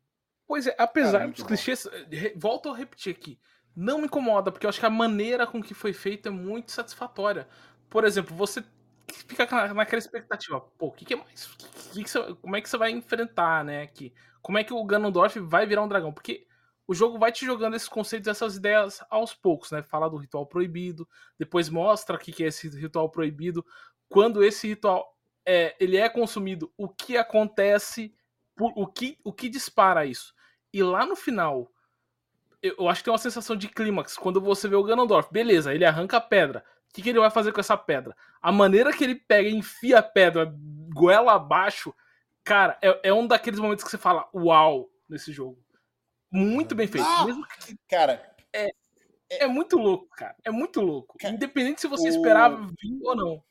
Pois é, apesar Cara, dos clichês, volto a repetir aqui, não me incomoda, porque eu acho que a maneira com que foi feito é muito satisfatória. Por exemplo, você fica naquela expectativa, pô, o que, que, é mais. Que que você, como é que você vai enfrentar, né? Aqui? Como é que o Ganondorf vai virar um dragão? Porque o jogo vai te jogando esses conceitos, essas ideias aos poucos, né? Fala do ritual proibido, depois mostra o que, é esse ritual proibido, quando esse ritual é, ele é consumido, o que acontece, por, o, que, o que dispara isso. E lá no final, eu, eu acho que tem uma sensação de clímax, quando você vê o Ganondorf, beleza, ele arranca a pedra, que, que ele vai fazer com essa pedra? A maneira que ele pega e enfia a pedra goela abaixo, cara, é, é um daqueles momentos que você fala, uau, nesse jogo. Muito bem feito. Ah, Mesmo que, cara, é, é, é, muito louco, cara. É muito louco. Cara, Independente se você o... esperava vir ou não.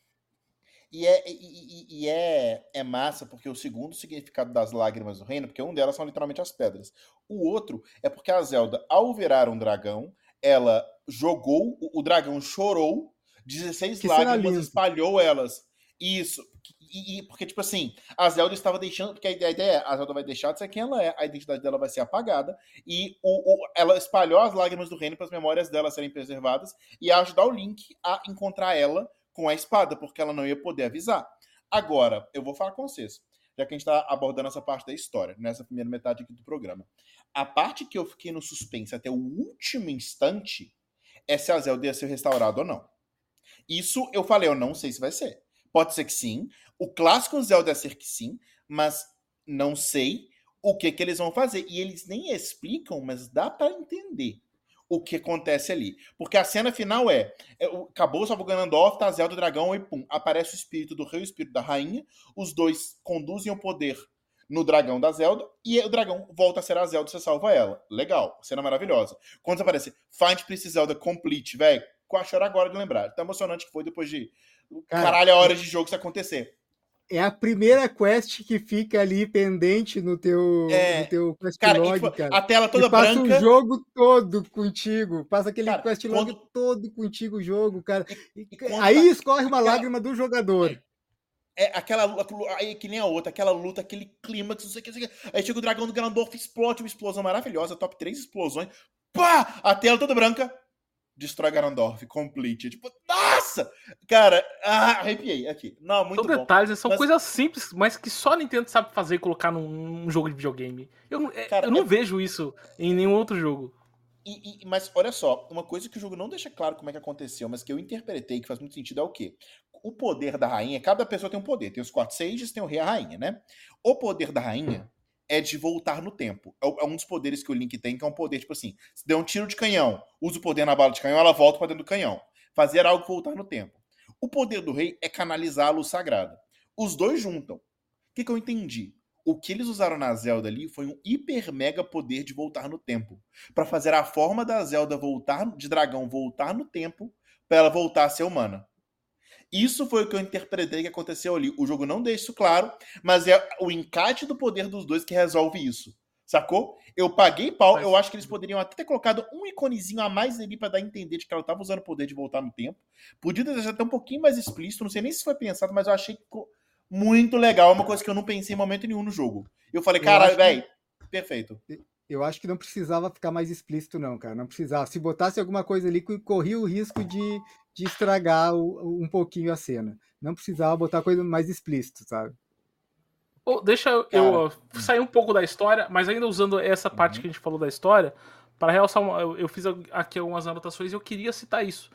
E, é, e, e, é, é massa porque o segundo significado das lágrimas do reino, porque um delas são literalmente as pedras. O outro é porque a Zelda, ao virar um dragão, ela jogou, o, o dragão chorou 16 que lágrimas espalhou elas. Isso. E, e, porque, tipo assim, a Zelda estava deixando. Porque a ideia é: a Zelda vai deixar de ser quem ela é, a identidade dela vai ser apagada, e o, o ela espalhou as lágrimas do reino para as memórias dela serem preservadas e ajudar o Link a encontrar ela com a espada, porque ela não ia poder avisar. Agora, eu vou falar com vocês, já que a gente está abordando essa parte da história, nessa primeira metade aqui do programa. A parte que eu fiquei no suspense até o último instante é se a Zelda ia ser restaurada ou não. Isso eu falei, eu não sei se vai ser. Pode ser que sim. O clássico Zelda é ser que sim, mas não sei o que, que eles vão fazer. E eles nem explicam, mas dá para entender o que acontece ali. Porque a cena final é, é acabou salvo Ganondorf, tá Zelda Dragão e pum, aparece o espírito do rei e o espírito da rainha. Os dois conduzem o poder no dragão da Zelda e o dragão volta a ser a Zelda e você salva ela. Legal, cena maravilhosa. Quando aparece Find Princess Zelda Complete, velho, com a chora agora de lembrar. Tão emocionante que foi depois de Cara, caralho a hora de jogo isso acontecer. é a primeira quest que fica ali pendente no teu, É, no teu quest Cara, log, tipo, cara. a tela toda passa branca. o jogo todo contigo. Passa aquele Cara, quest log quando- todo contigo, o jogo, cara. E- e quando aí escorre uma aquela- lágrima do jogador. É aquela luta, aí que nem a outra, aquela luta, aquele clímax, não sei o que, não sei o que. Aí chega o dragão do Ganondorf, explode uma explosão maravilhosa, top 3 explosões. Pá! A tela toda branca. Destrói Ganondorf, complete. Tipo, nossa! Cara, ah, arrepiei aqui. Não, muito São bom. detalhes, né? são Mas- coisas simples, mas que só a Nintendo sabe fazer e colocar num, jogo de videogame. Eu, não- é, Cara, eu não é- vejo isso em nenhum outro jogo. E- e- mas olha só, uma coisa que o jogo não deixa claro como é que aconteceu, mas que eu interpretei que faz muito sentido é o quê? O poder da rainha, cada pessoa tem um poder. Tem os quatro sages, tem o rei e a rainha, né? O poder da rainha é de voltar no tempo. É, é um dos poderes que o Link tem, que é um poder, tipo assim, se der um tiro de canhão, usa o poder na bala de canhão, ela volta pra dentro do canhão. Fazer algo voltar no tempo. O poder do rei é canalizar a luz sagrada. Os dois juntam. O que, que eu entendi? O que eles usaram na Zelda ali foi um hiper mega poder de voltar no tempo Pra fazer a forma da Zelda voltar de dragão voltar no tempo pra ela voltar a ser humana. Isso foi o que eu interpretei que aconteceu ali. O jogo não deixa isso claro, mas é o encate do poder dos dois que resolve isso. Sacou? Eu paguei pau, eu acho que eles poderiam até ter colocado um iconezinho a mais ali pra dar a entender de que ela tava usando o poder de voltar no tempo. Podia deixar até um pouquinho mais explícito, não sei nem se foi pensado, mas eu achei que ficou muito legal. É uma coisa que eu não pensei em momento nenhum no jogo. Eu falei, caralho, acho que- velho, perfeito. Eu acho que não precisava ficar mais explícito, não, cara. Não precisava. Se botasse alguma coisa ali, co- corria o risco de, de estragar o- um pouquinho a cena. Não precisava botar coisa mais explícito, sabe? Ô, deixa eu, eu, uh, sair um pouco da história, mas ainda usando essa parte Uhum. que a gente falou da história, para realçar, uma, eu, eu fiz aqui algumas anotações e eu queria citar isso.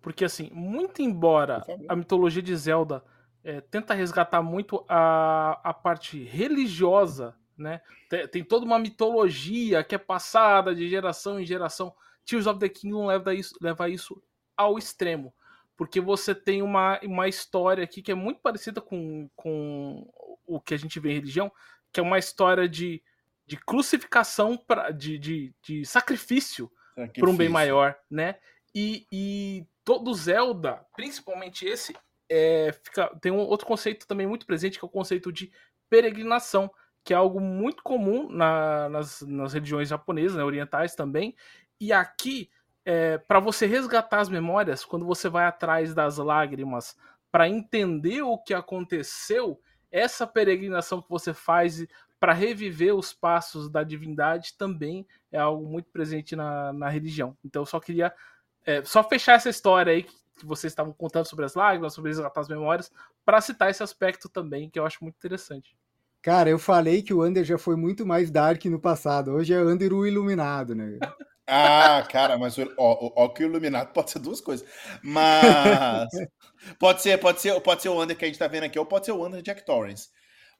Porque, assim, muito embora a mitologia de Zelda é, tenta resgatar muito a, a parte religiosa, né? Tem, tem toda uma mitologia que é passada de geração em geração. Tears of the Kingdom leva isso, leva isso ao extremo. Porque você tem uma, uma história aqui que é muito parecida com, com o que a gente vê em religião, que é uma história de, de crucificação, pra, de, de, de sacrifício para um bem maior, né? E, e todo Zelda, principalmente esse, é, fica, tem um outro conceito também muito presente, que é o conceito de peregrinação, que é algo muito comum na- nas, nas religiões japonesas, né, orientais também. E aqui, é, para você resgatar as memórias, quando você vai atrás das lágrimas para entender o que aconteceu, essa peregrinação que você faz para reviver os passos da divindade também é algo muito presente na, na religião. Então eu só queria é, só fechar essa história aí que, que vocês estavam contando sobre as lágrimas, sobre resgatar as memórias, para citar esse aspecto também, que eu acho muito interessante. Cara, eu falei que o Under já foi muito mais dark no passado. Hoje é Under o Iluminado, né? Ah, cara, mas o- ó, ó, ó, que o iluminado pode ser duas coisas. Mas pode ser, pode ser, pode ser o Under que a gente tá vendo aqui, ou pode ser o Under de Jack Torrance.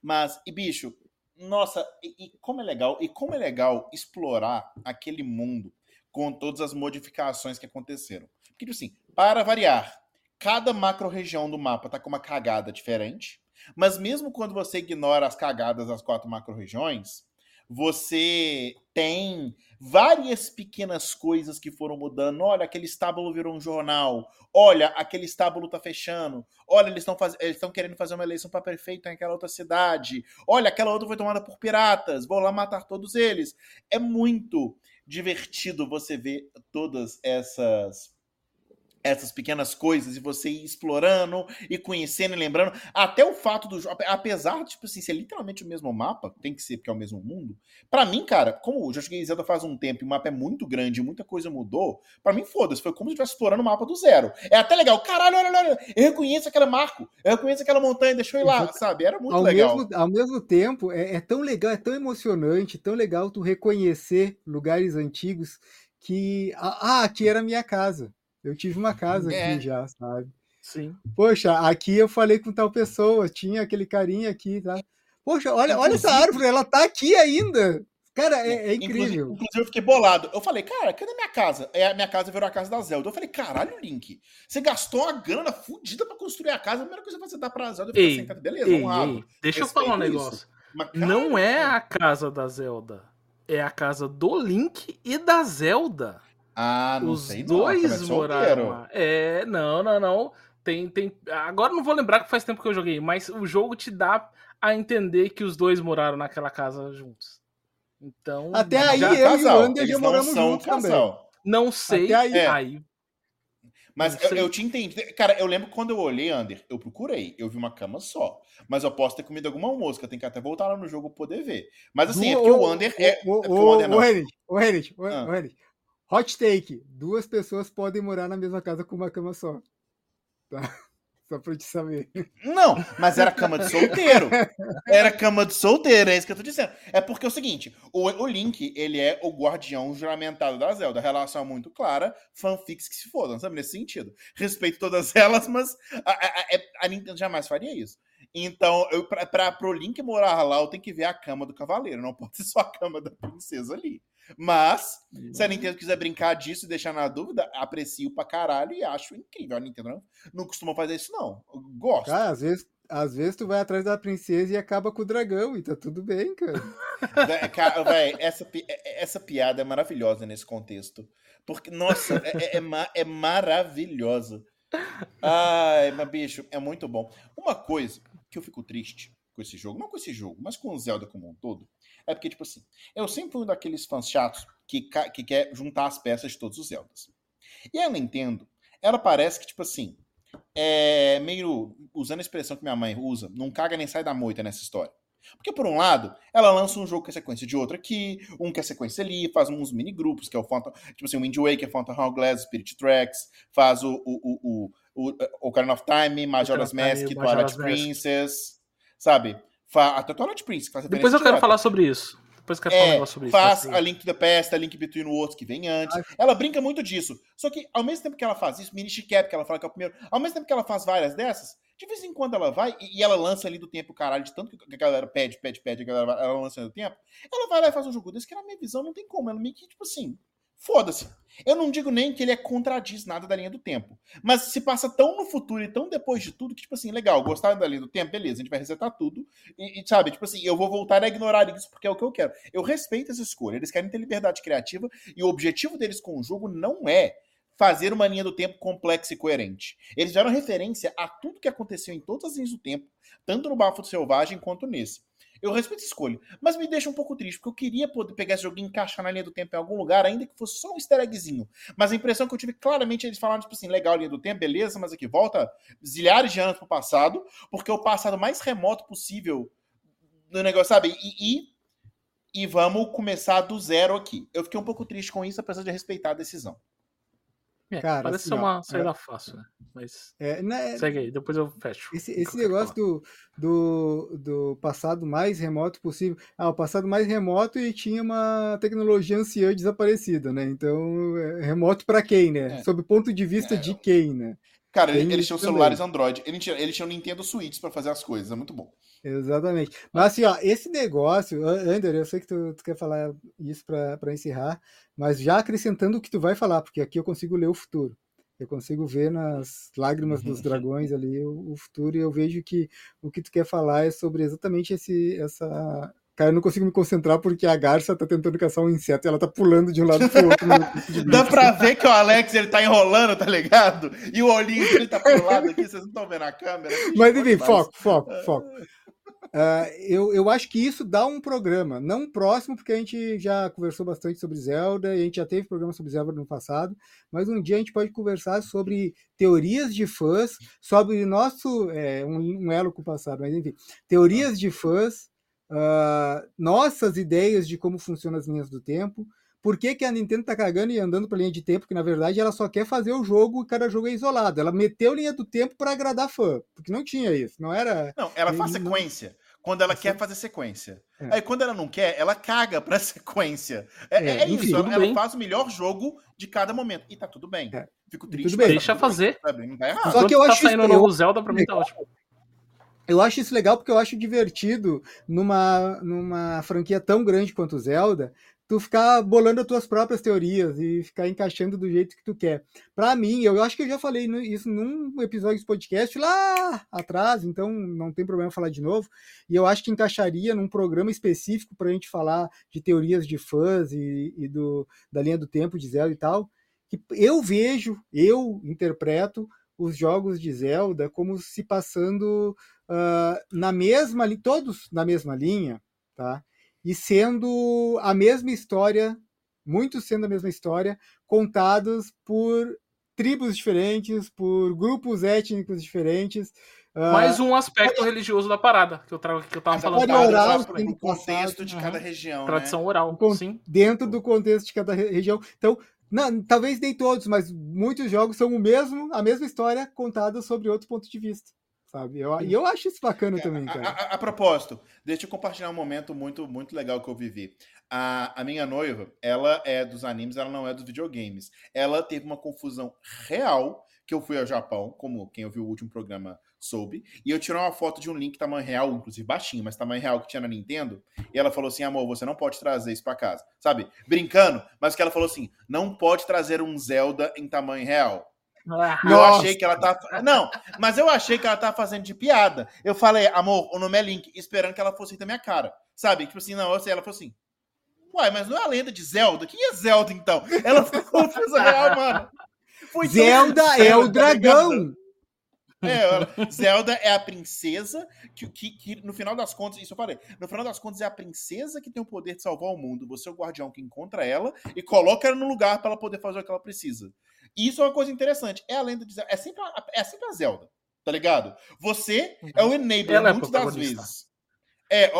Mas, e bicho, nossa, e, e como é legal, e como é legal explorar aquele mundo com todas as modificações que aconteceram. Porque, tipo assim, para variar, cada macro-região do mapa tá com uma cagada diferente, mas mesmo quando você ignora as cagadas das quatro macro-regiões, você tem várias pequenas coisas que foram mudando. Olha, aquele estábulo virou um jornal. Olha, aquele estábulo tá fechando. Olha, eles estão faz... querendo fazer uma eleição para prefeito naquela outra cidade. Olha, aquela outra foi tomada por piratas. Vou lá matar todos eles. É muito divertido você ver todas essas essas pequenas coisas e você ir explorando e conhecendo e lembrando. Até o fato do jogo, apesar de tipo assim, ser literalmente o mesmo mapa, tem que ser porque é o mesmo mundo. Pra mim, cara, como eu já joguei Zelda faz um tempo e o mapa é muito grande, muita coisa mudou, pra mim foda-se, foi como se estivesse explorando o mapa do zero. É até legal, caralho, olha, olha, olha, eu reconheço aquele marco, eu reconheço aquela montanha, deixa eu ir lá, sabe? Era muito ao, legal. mesmo, ao mesmo tempo, é, é tão legal, é tão emocionante, tão legal tu reconhecer lugares antigos que. Ah, aqui era a minha casa. Eu tive uma casa É. aqui já, sabe? Sim. Poxa, aqui eu falei com tal pessoa, tinha aquele carinha aqui, tá? Poxa, olha, olha essa Inclusive- árvore, ela tá aqui ainda. Cara, é, é Inclusive, incrível. inclusive, eu fiquei bolado. Eu falei, cara, cadê minha casa? É, a minha casa virou a casa da Zelda. Eu falei, caralho, Link, você gastou uma grana fudida pra construir a casa. A primeira coisa que você dá pra Zelda é ficar Ei, sentada. Beleza, Ei, honrado. ei, deixa eu falar um negócio. Mas, Não caralho, é a casa da Zelda. É a casa do Link e da Zelda. Ah, não Os sei não. dois começou moraram solteiro. lá. É, não, não, não. Tem, tem. Agora não vou lembrar que faz tempo que eu joguei, mas o jogo te dá a entender que os dois moraram naquela casa juntos. Então. Até aí Já eu casal, e o Ander já não moramos juntos também. Não sei. Até aí- É. aí Mas Não eu, eu te entendi. Cara, eu lembro quando eu olhei, Ander, eu procurei. Eu vi uma cama só. Mas eu posso ter comido alguma mosca. Tem que até voltar lá no jogo poder ver. Mas assim, é porque o Ander é. O, é porque o Ander o, não. o Renit, o Renit, o, Ah. o Renit. Hot take: duas pessoas podem morar na mesma casa com uma cama só. Tá? Só pra te saber. Não, mas era cama de solteiro. Era cama de solteiro, é isso que eu tô dizendo. É porque é o seguinte, o, o Link, ele é o guardião juramentado da Zelda. Relação é muito clara, fanfics que se fodam, sabe? Nesse sentido. Respeito todas elas, mas a, a, a- a Nintendo jamais faria isso. Então, eu, pra, pra, pro Link morar lá, eu tenho que ver a cama do cavaleiro. Não pode ser só a cama da princesa ali. Mas, se a Nintendo quiser brincar disso e deixar na dúvida, aprecio pra caralho e acho incrível. A Nintendo não, não costuma fazer isso, não. Eu gosto. Cara, às vezes, às vezes tu vai atrás da princesa e acaba com o dragão, e tá tudo bem, cara. Vé- Cara, véi, essa, pi- é- essa piada é maravilhosa nesse contexto. Porque, nossa, é, é, é é maravilhosa. Ai, mas bicho, é muito bom. Uma coisa que eu fico triste com esse jogo, não com esse jogo, mas com o Zelda como um todo, é porque, tipo assim, eu sempre fui um daqueles fãs chatos que, que quer juntar as peças de todos os Zeldas. E a Nintendo, ela parece que, tipo assim, é meio, usando a expressão que minha mãe usa, não caga nem sai da moita nessa história. Porque, por um lado, ela lança um jogo que é sequência de outro aqui, um que é sequência ali, faz uns mini grupos, que é o Phantom, tipo assim, o Wind Waker, Phantom Hourglass, Spirit Tracks, faz o, o, o, o, o Ocarina of Time, Majora's Mask, Twilight. Princess, sabe? Fa até Twilight Princess, que faz Depois eu quero falar sobre isso. Depois eu quero falar um É, negócio sobre isso. faz a Link to the Past, a Link Between Worlds que vem antes. Ela brinca muito disso. Só que, ao mesmo tempo que ela faz isso, Mini Cap, que ela fala que é o primeiro, ao mesmo tempo que ela faz várias dessas, de vez em quando ela vai e, e ela lança ali do tempo, caralho, de tanto que a galera pede, pede, pede, a galera vai- ela lança ali do tempo, ela vai lá e faz um jogo desse, que na minha visão não tem como. Ela meio que, tipo assim, foda-se. Eu não digo nem que ele é contradiz nada da linha do tempo. Mas se passa tão no futuro e tão depois de tudo que, tipo assim, legal, gostaram da linha do tempo, beleza, a gente vai resetar tudo. E, e, sabe, tipo assim, eu vou voltar a ignorar isso porque é o que eu quero. Eu respeito essa escolha. Eles querem ter liberdade criativa e o objetivo deles com o jogo não é fazer uma linha do tempo complexa e coerente. Eles fizeram referência a tudo que aconteceu em todas as linhas do tempo, tanto no Bafo Selvagem quanto nesse. Eu respeito a escolha, mas me deixa um pouco triste, porque eu queria poder pegar esse jogo e encaixar na linha do tempo em algum lugar, ainda que fosse só um easter eggzinho. Mas a impressão que eu tive, claramente, eles falaram, tipo assim, legal, linha do tempo, beleza, mas aqui volta zilhares de anos pro passado, porque é o passado mais remoto possível do negócio, sabe? E, e, e vamos começar do zero aqui. Eu fiquei um pouco triste com isso, apesar de respeitar a decisão. É, Cara, parece assim, ser ó, uma saída fácil, né? Mas É, né, segue aí, depois eu fecho. Esse, esse negócio do, do, do passado mais remoto possível. Ah, o passado mais remoto e tinha uma tecnologia anciã desaparecida, né? Então, é remoto para quem, né? É. Sob o ponto de vista É. de quem, né? Cara, eles tinham celulares Android, eles tinham, eles tinham Nintendo Switch pra fazer as coisas, é muito bom. Exatamente. Mas assim, ó, esse negócio, An- Ander, eu sei que tu, tu quer falar isso para encerrar, mas já acrescentando o que tu vai falar, porque aqui eu consigo ler o futuro. Eu consigo ver nas lágrimas dos dragões ali o, o futuro e eu vejo que o que tu quer falar é sobre exatamente esse essa Cara, eu não consigo me concentrar porque a garça tá tentando caçar um inseto e ela tá pulando de um lado pro outro. Dá pra ver que o Alex ele tá enrolando, tá ligado? E o olhinho dele tá pro lado aqui, vocês não estão vendo a câmera. Mas enfim, foco, foco, foco. Ah, eu, eu acho que isso dá um programa, não próximo, porque a gente já conversou bastante sobre Zelda, e a gente já teve programa sobre Zelda no passado, mas um dia a gente pode conversar sobre teorias de fãs, sobre nosso. É, um, um elo com o passado, mas enfim, teorias de fãs, ah, nossas ideias de como funcionam as linhas do tempo. Por que, que a Nintendo tá cagando e andando pra linha de tempo? Que na verdade ela só quer fazer o jogo e cada jogo é isolado. Ela meteu linha do tempo para agradar fã, porque não tinha isso, não era. Não, ela faz sequência quando ela quer fazer sequência. É. Aí quando ela não quer, ela caga pra sequência. É, É, é enfim, isso, ela, ela faz o melhor jogo de cada momento. E tá tudo bem. É. Fico triste. Tudo bem. Deixa tá tudo fazer. bem, tá. Só que eu Enquanto acho tá saindo isso- o novo Zelda, pra mim tá ótimo. Eu acho isso legal porque eu acho divertido numa, numa franquia tão grande quanto Zelda, tu ficar bolando as tuas próprias teorias e ficar encaixando do jeito que tu quer. Pra mim, eu acho que eu já falei isso num episódio de podcast lá atrás, então não tem problema falar de novo. E eu acho que encaixaria num programa específico pra gente falar de teorias de fãs e, e do, da linha do tempo de Zelda e tal. Que eu vejo, eu interpreto os jogos de Zelda como se passando uh, na mesma todos na mesma linha, tá? E sendo a mesma história, muitos sendo a mesma história, contados por tribos diferentes, por grupos étnicos diferentes. Uh, Mais um aspecto pode... religioso da parada que eu trago que eu tava falando. Oral, o contexto de cada região, tradição né? oral, sim. Dentro do contexto de cada região. Então, não, talvez nem todos, mas muitos jogos são o mesmo, a mesma história contada sobre outro ponto de vista. Sabe? Eu, e eu acho isso bacana também, cara. A, a, a, propósito, deixa eu compartilhar um momento muito, muito legal que eu vivi. A, a minha noiva, ela é dos animes, ela não é dos videogames. Ela teve uma confusão real que eu fui ao Japão, como quem ouviu o último programa soube, e eu tirei uma foto de um link tamanho real, inclusive baixinho, mas tamanho real que tinha na Nintendo, e ela falou assim, amor, você não pode trazer isso para casa, sabe? Brincando, mas que ela falou assim, não pode trazer um Zelda em tamanho real. Ah, eu achei que ela tá. Não, mas eu achei que ela tá fazendo de piada. Eu falei, amor, o nome é Link, esperando que ela fosse da minha cara. Sabe? Tipo assim, não, eu sei, ela falou assim. Uai, mas não é a lenda de Zelda? Quem é Zelda, então? Ela ficou confusa real, mano. Foi Zelda é o tá dragão. É, Zelda é a princesa que, que, que, no final das contas, isso eu falei, no final das contas é a princesa que tem o poder de salvar o mundo. Você é o guardião que encontra ela e coloca ela no lugar para ela poder fazer o que ela precisa. E isso é uma coisa interessante. É a lenda de Zelda. É sempre a, é sempre a Zelda, tá ligado? Você é o enabler ela é muitas é das vezes. É,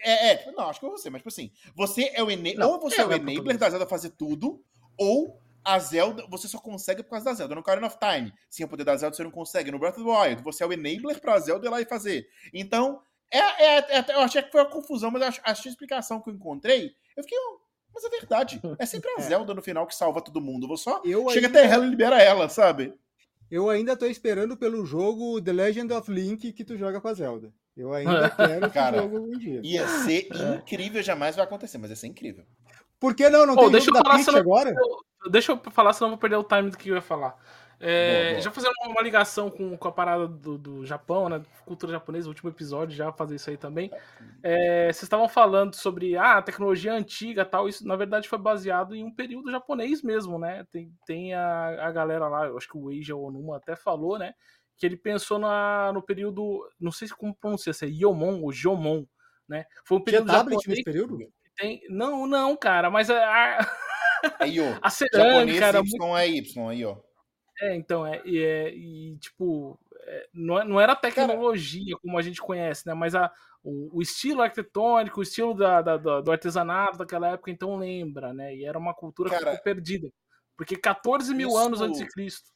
é, é, não, acho que é você, mas tipo assim, você é o enabler, ou você é o enabler da Zelda fazer tudo, ou a Zelda, você só consegue por causa da Zelda. No Ocarina of Time, sem o poder da Zelda, você não consegue. No Breath of the Wild, você é o enabler pra Zelda ir lá e fazer. Então, é, é, é, eu achei que foi uma confusão, mas acho, acho a explicação que eu encontrei, eu fiquei, mas é verdade. É sempre a é. Zelda no final que salva todo mundo. Você só eu chega ainda... até ela e libera ela, sabe? Eu ainda tô esperando pelo jogo The Legend of Link que tu joga com a Zelda. Eu ainda quero esse Cara, jogo um dia. Ia ser incrível, jamais vai acontecer, mas ia ser incrível. Por que não? Não oh, tem deixa jogo eu falar, da agora? Eu, deixa eu falar, senão eu vou perder o time do que eu ia falar. É, boa, boa. Já fazendo uma ligação com, com a parada do, do Japão, né? Cultura japonesa, o último episódio já fazer isso aí também. É, vocês estavam falando sobre ah, tecnologia antiga tal. Isso na verdade foi baseado em um período japonês mesmo, né? Tem, tem a, a galera lá, eu acho que o Eiji Onuma até falou, né? Que ele pensou na, no período, não sei como pronuncia, se é Yomon ou Jomon, né? Foi um período Tinha tablet japonês, nesse período? Tem, não, não, cara, mas a, aí, ó, a cerâmica era Y muito... é Y, aí, ó. É, então, é, é e tipo, é, não, é, não era tecnologia Cara, como a gente conhece, né? Mas a, o, o estilo arquitetônico, o estilo da, da, do artesanato daquela época, então lembra, né? E era uma cultura Cara, que ficou perdida. Porque 14 mil isso, anos antes de Cristo.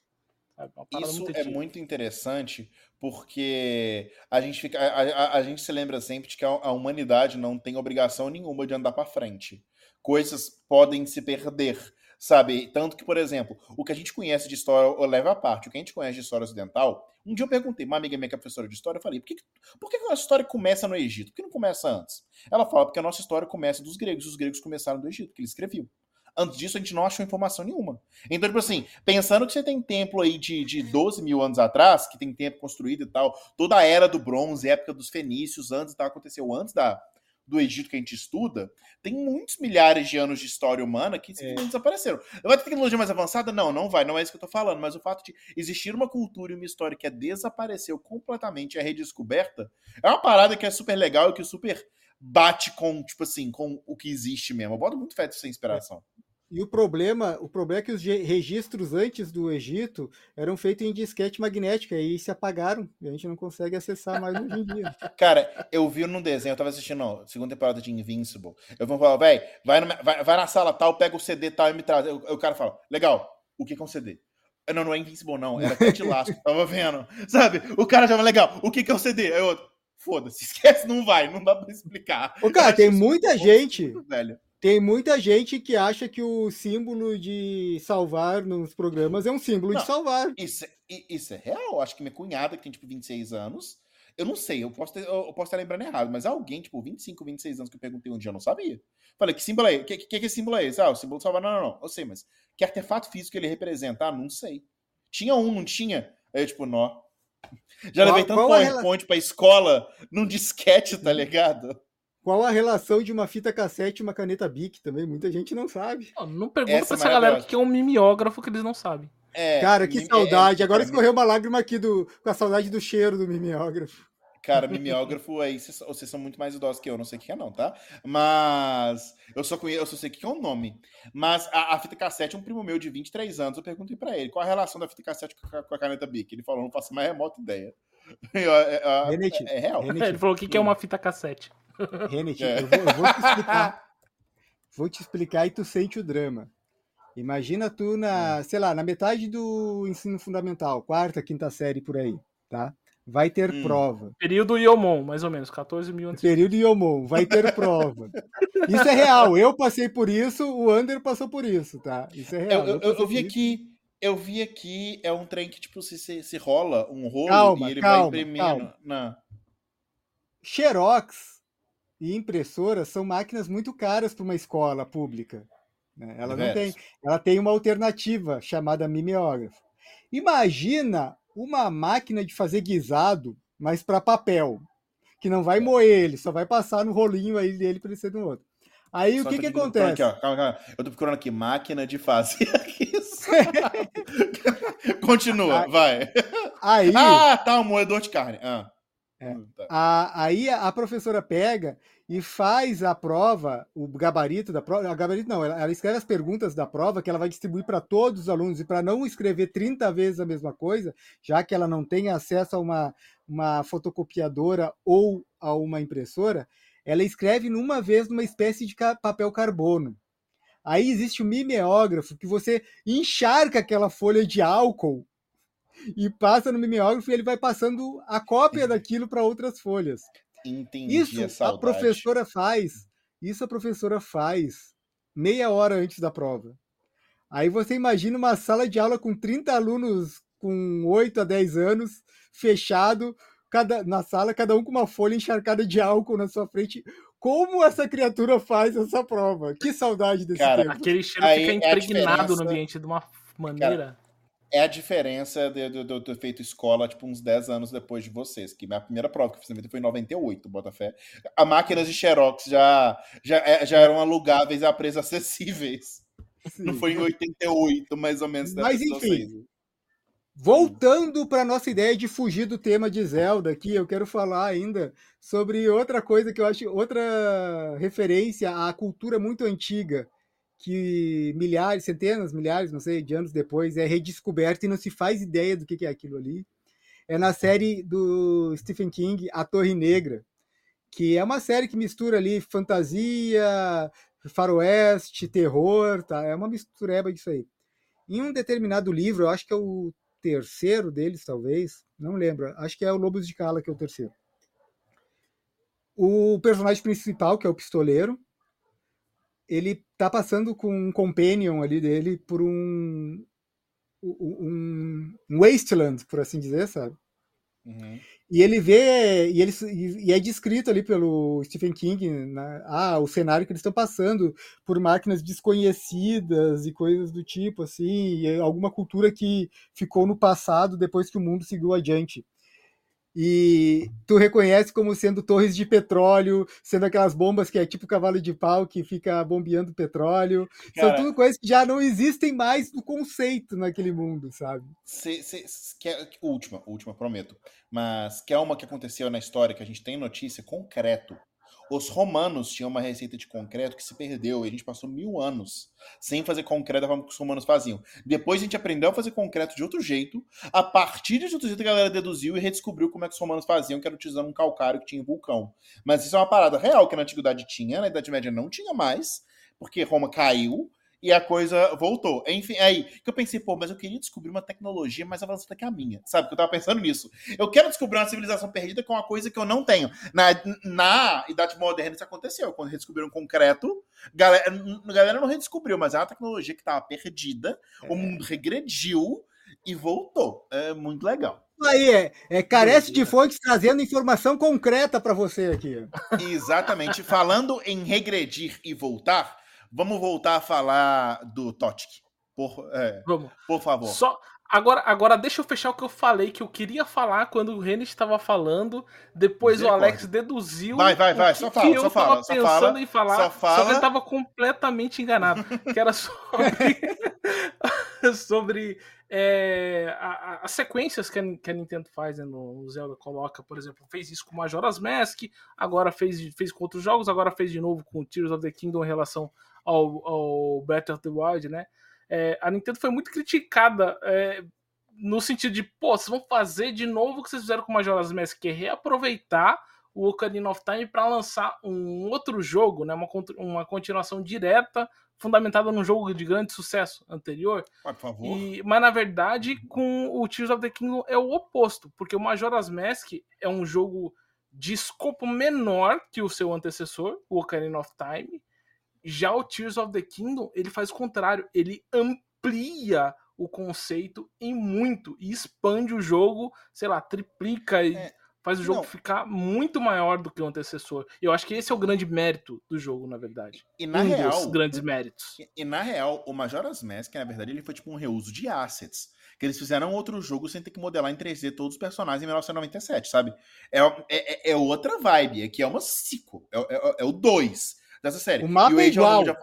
Isso muito é muito interessante porque a gente, fica, a, a, a, gente se lembra sempre de que a, a humanidade não tem obrigação nenhuma de andar para frente. Coisas podem se perder sabe? Tanto que, por exemplo, o que a gente conhece de história leva à parte, o que a gente conhece de história ocidental. Um dia eu perguntei, uma amiga minha que é professora de história, eu falei, por que, por que a nossa história começa no Egito? Por que não começa antes? Ela fala, porque a nossa história começa dos gregos, os gregos começaram do Egito, que eles escreviam. Antes disso, a gente não achou informação nenhuma. Então, tipo assim, pensando que você tem templo aí de, de 12 mil anos atrás, que tem tempo construído e tal, toda a era do bronze, época dos fenícios, antes e tal, aconteceu antes da, do Egito que a gente estuda, tem muitos milhares de anos de história humana que simplesmente é. desapareceram. Vai ter tecnologia mais avançada? Não, não vai, não é isso que eu tô falando, mas o fato de existir uma cultura e uma história que é desapareceu completamente, é redescoberta, é uma parada que é super legal e que super bate com, tipo assim, com o que existe mesmo. Eu boto muito fé sem inspiração. E o problema, o problema é que os registros antes do Egito eram feitos em disquete magnética e se apagaram. E a gente não consegue acessar mais hoje em dia. Cara, eu vi num desenho, eu tava assistindo a segunda temporada de Invincible. Eu vou falar, velho, vai, vai, vai, na sala tal, pega o CD tal e me traz. O cara fala, legal, o que é um CD? Não, não é Invincible, não. Era Cat Lasso, tava vendo. Sabe? O cara já legal, o que é um CD? Aí eu, foda-se, esquece, não vai, não dá pra explicar. O cara, tem muita gente. Muito, velho tem muita gente que acha que o símbolo de salvar nos programas é um símbolo não, de salvar. Isso, isso é real. Acho que minha cunhada, que tem tipo 26 anos, eu não sei, eu posso, ter, eu posso estar lembrando errado, mas alguém, tipo, 25, 26 anos que eu perguntei um dia, eu não sabia. Falei, que símbolo é esse? Que, que, que símbolo é esse? Ah, o símbolo de salvar. Não, não, não. Eu sei, mas que artefato físico ele representa? Ah, não sei. Tinha um, não tinha? Aí eu, tipo, nó. Já qual, levei tanto PowerPoint pra escola num disquete, tá ligado? Qual a relação de uma fita cassete e uma caneta Bic também? Muita gente não sabe. Não, não pergunta essa pra essa galera que é um mimeógrafo que eles não sabem. É, Cara, que mime- saudade. é- Agora cara, escorreu uma lágrima aqui do, com a saudade do cheiro do mimeógrafo. Cara, mimeógrafo aí, vocês, vocês são muito mais idosos que eu, não sei o que é não, tá? Mas eu só conheço, eu só sei o que é o nome. Mas a, a fita cassete, um primo meu de 23 anos, eu perguntei pra ele, qual a relação da fita cassete com a, com a caneta Bic? Ele falou, não faço mais remota ideia. Eu- é, é- Renate, é real. Ele falou o que, que é uma fita cassete. Renate, É. eu, vou, eu vou te explicar. Vou te explicar e tu sente o drama. Imagina tu na, sei lá, na metade do ensino fundamental, quarta, quinta série por aí, tá? Vai ter Hum. prova. Período Iomon, mais ou menos, 14 mil antes. Período Iomon, vai ter prova. Isso é real. Eu passei por isso, o Ander passou por isso, tá? Isso é Eu, real. eu, eu, eu por vi isso. aqui, eu vi aqui, é um trem que, tipo, se, se, se rola um rolo Calma, e ele calma, vai imprimindo. calma. Não. Xerox e impressoras são máquinas muito caras para uma escola pública. né? Ela não tem, ela tem uma alternativa chamada mimeógrafo. Imagina uma máquina de fazer guisado, mas para papel, que não vai moer ele, só vai passar no rolinho aí dele para ele ser no outro. Aí o Só que, tô que aqui procurando acontece? Aqui, ó, calma, calma. Eu tô procurando aqui, máquina de fazer isso. Continua, Ah, vai. Aí, Ah, tá, um moedor de carne. Ah. É. Hum, tá. a, aí a professora pega e faz a prova, o gabarito da prova. A gabarito não, ela, ela escreve as perguntas da prova que ela vai distribuir para todos os alunos e para não escrever 30 vezes a mesma coisa, já que ela não tem acesso a uma, uma fotocopiadora ou a uma impressora, ela escreve numa vez numa espécie de papel carbono. Aí existe o mimeógrafo que você encharca aquela folha de álcool e passa no mimeógrafo e ele vai passando a cópia daquilo para outras folhas. Entendi Isso a a professora faz. Isso a professora faz meia hora antes da prova. Aí você imagina uma sala de aula com 30 alunos com 8 a 10 anos, fechado, cada, na sala, cada um com uma folha encharcada de álcool na sua frente. Como essa criatura faz essa prova? Que saudade desse Cara, tempo. Aquele cheiro Aí fica é a impregnado no diferença- ambiente de uma maneira. É a diferença de eu ter feito escola, tipo, uns 10 anos depois de vocês. Que minha primeira prova que eu fiz na vida foi em 98, Botafé. A máquinas de Xerox já, já, é- já eram alugáveis a preços acessíveis. Não Sim. foi em 88, mais ou menos. Mas, enfim. Voltando para nossa ideia de fugir do tema de Zelda aqui, eu quero falar ainda sobre outra coisa que eu acho, outra referência à cultura muito antiga, que milhares, centenas, milhares, não sei, de anos depois é redescoberta e não se faz ideia do que que é aquilo ali. É na série do Stephen King, A Torre Negra, que é uma série que mistura ali fantasia, faroeste, terror, tá? É uma mistureba disso aí. Em um determinado livro, eu acho que é o terceiro deles, talvez, não lembro, acho que é o Lobos de Cala, que é o terceiro. O personagem principal, que é o pistoleiro, ele tá passando com um companion ali dele por um, um, um wasteland, por assim dizer, sabe? Uhum. E ele vê, e, ele, e é descrito ali pelo Stephen King, né, ah, o cenário que eles estão passando por máquinas desconhecidas e coisas do tipo, assim, alguma cultura que ficou no passado depois que o mundo seguiu adiante. E tu reconhece como sendo torres de petróleo, sendo aquelas bombas que é tipo cavalo de pau que fica bombeando petróleo. São Cara, tudo coisas que já não existem mais no conceito naquele mundo, sabe? Cê, cê, cê quer, última, última, prometo. Mas quer uma que aconteceu na história que a gente tem notícia concreto. Os romanos tinham uma receita de concreto que se perdeu e a gente passou mil anos sem fazer concreto da forma que os romanos faziam. Depois a gente aprendeu a fazer concreto de outro jeito. A partir de outro jeito a galera deduziu e redescobriu como é que os romanos faziam, que era utilizando um calcário que tinha em vulcão. Mas isso é uma parada real que na antiguidade tinha, na Idade Média não tinha mais, porque Roma caiu e a coisa voltou. Enfim, aí que eu pensei, pô, mas eu queria descobrir uma tecnologia mais avançada que a minha, sabe? Que eu tava pensando nisso. Eu quero descobrir uma civilização perdida que é uma coisa que eu não tenho. Na, na Idade Moderna isso aconteceu. Quando redescobriram concreto, galera, a galera não redescobriu, mas é uma tecnologia que tava perdida, o mundo regrediu e voltou. É muito legal. Aí é, é carece de fontes trazendo informação concreta para você aqui. Exatamente. Falando em regredir e voltar, vamos voltar a falar do Totic. Por, é, Vamos. por favor. Só agora, agora deixa eu fechar o que eu falei que eu queria falar quando o René estava falando. Depois o. Alex deduziu. Vai, vai, vai, que só que fala, eu só tava fala, só pensando fala, em falar. só Só, fala. que ele estava completamente enganado. que era sobre sobre é, a- a- as sequências que a, que a Nintendo faz né, no, no Zelda coloca, por exemplo, fez isso com Majora's Mask, agora fez, fez com outros jogos, agora fez de novo com Tears of the Kingdom em relação ao, ao Breath of the Wild, né? É, a Nintendo foi muito criticada é, no sentido de, pô, vocês vão fazer de novo o que vocês fizeram com Majora's Mask, que é reaproveitar o Ocarina of Time para lançar um outro jogo, né? Uma, uma continuação direta, fundamentada num jogo de grande sucesso anterior. Ué, por favor. E- mas na verdade, com o Tears of the Kingdom é o oposto, porque o Majora's Mask é um jogo de escopo menor que o seu antecessor, o Ocarina of Time. Já o Tears of the Kingdom, ele faz o contrário, ele amplia o conceito em muito e expande o jogo, sei lá, triplica e É, faz o jogo não. ficar muito maior do que o antecessor. Eu acho que esse é o grande mérito do jogo, na verdade. E na um real, dos grandes méritos. E, e, na real, o Majora's Mask, na verdade, ele foi tipo um reuso de assets. Que eles fizeram outro jogo sem ter que modelar em 3D todos os personagens em 1997, sabe? É, é, é outra vibe. Aqui é uma sequel. É, é, é o 2 dessa série. O mapa e o é igual. Já,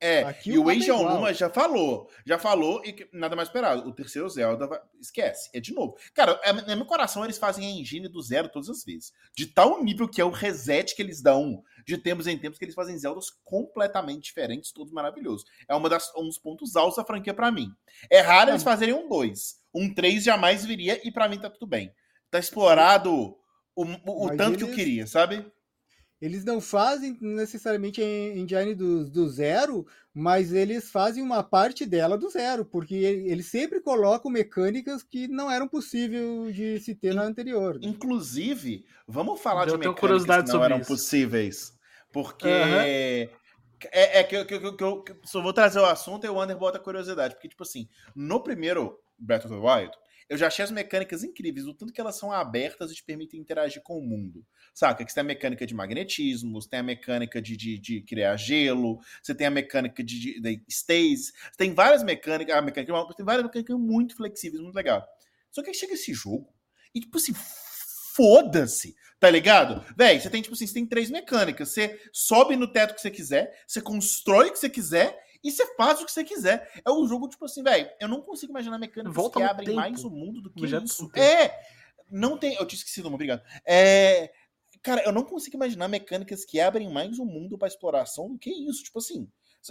é, Aqui e o é Eiji igual. Onuma já falou. Já falou e que- nada mais esperado. O terceiro Zelda, vai- esquece. É de novo. Cara, é, no meu coração eles fazem a engine do zero todas as vezes. De tal nível que é o reset que eles dão de tempos em tempos que eles fazem Zeldas completamente diferentes, todos maravilhosos. É uma das, um dos pontos altos da franquia pra mim. É raro eles fazerem um 2. Um 3 jamais viria e pra mim tá tudo bem. Tá explorado o, o- o tanto que eu eles- queria, sabe? Eles não fazem necessariamente a engine do, do zero, mas eles fazem uma parte dela do zero, porque ele- eles sempre colocam mecânicas que não eram possível de se ter na anterior. né? Inclusive, vamos falar Eu de mecânicas curiosidade que não sobre eram isso. possíveis. Porque Aham. é, é que, eu- que, eu- que eu que eu só vou trazer o assunto e o Wander bota a curiosidade. Porque, tipo assim, no primeiro Breath of the Wild, eu já achei as mecânicas incríveis, o tanto que elas são abertas e te permitem interagir com o mundo. Saca? Que você tem a mecânica de magnetismo, você tem a mecânica de, de, de criar gelo, você tem a mecânica de, de, de stays, você tem várias mecânicas, a mecânica, tem várias mecânicas muito flexíveis, muito legal. Só que aí chega esse jogo e, tipo assim, foda-se, tá ligado? Véi, você tem, tipo assim, você tem três mecânicas. Você sobe no teto que você quiser, você constrói o que você quiser e você faz o que você quiser. É um jogo, tipo assim, velho, eu não consigo imaginar mecânicas Volta que abrem tempo. mais o mundo do que Objeto isso. É, não tem. Eu tinha esquecido, mas obrigado. É. Cara, eu não consigo imaginar mecânicas que abrem mais o mundo pra exploração do que isso. Tipo assim,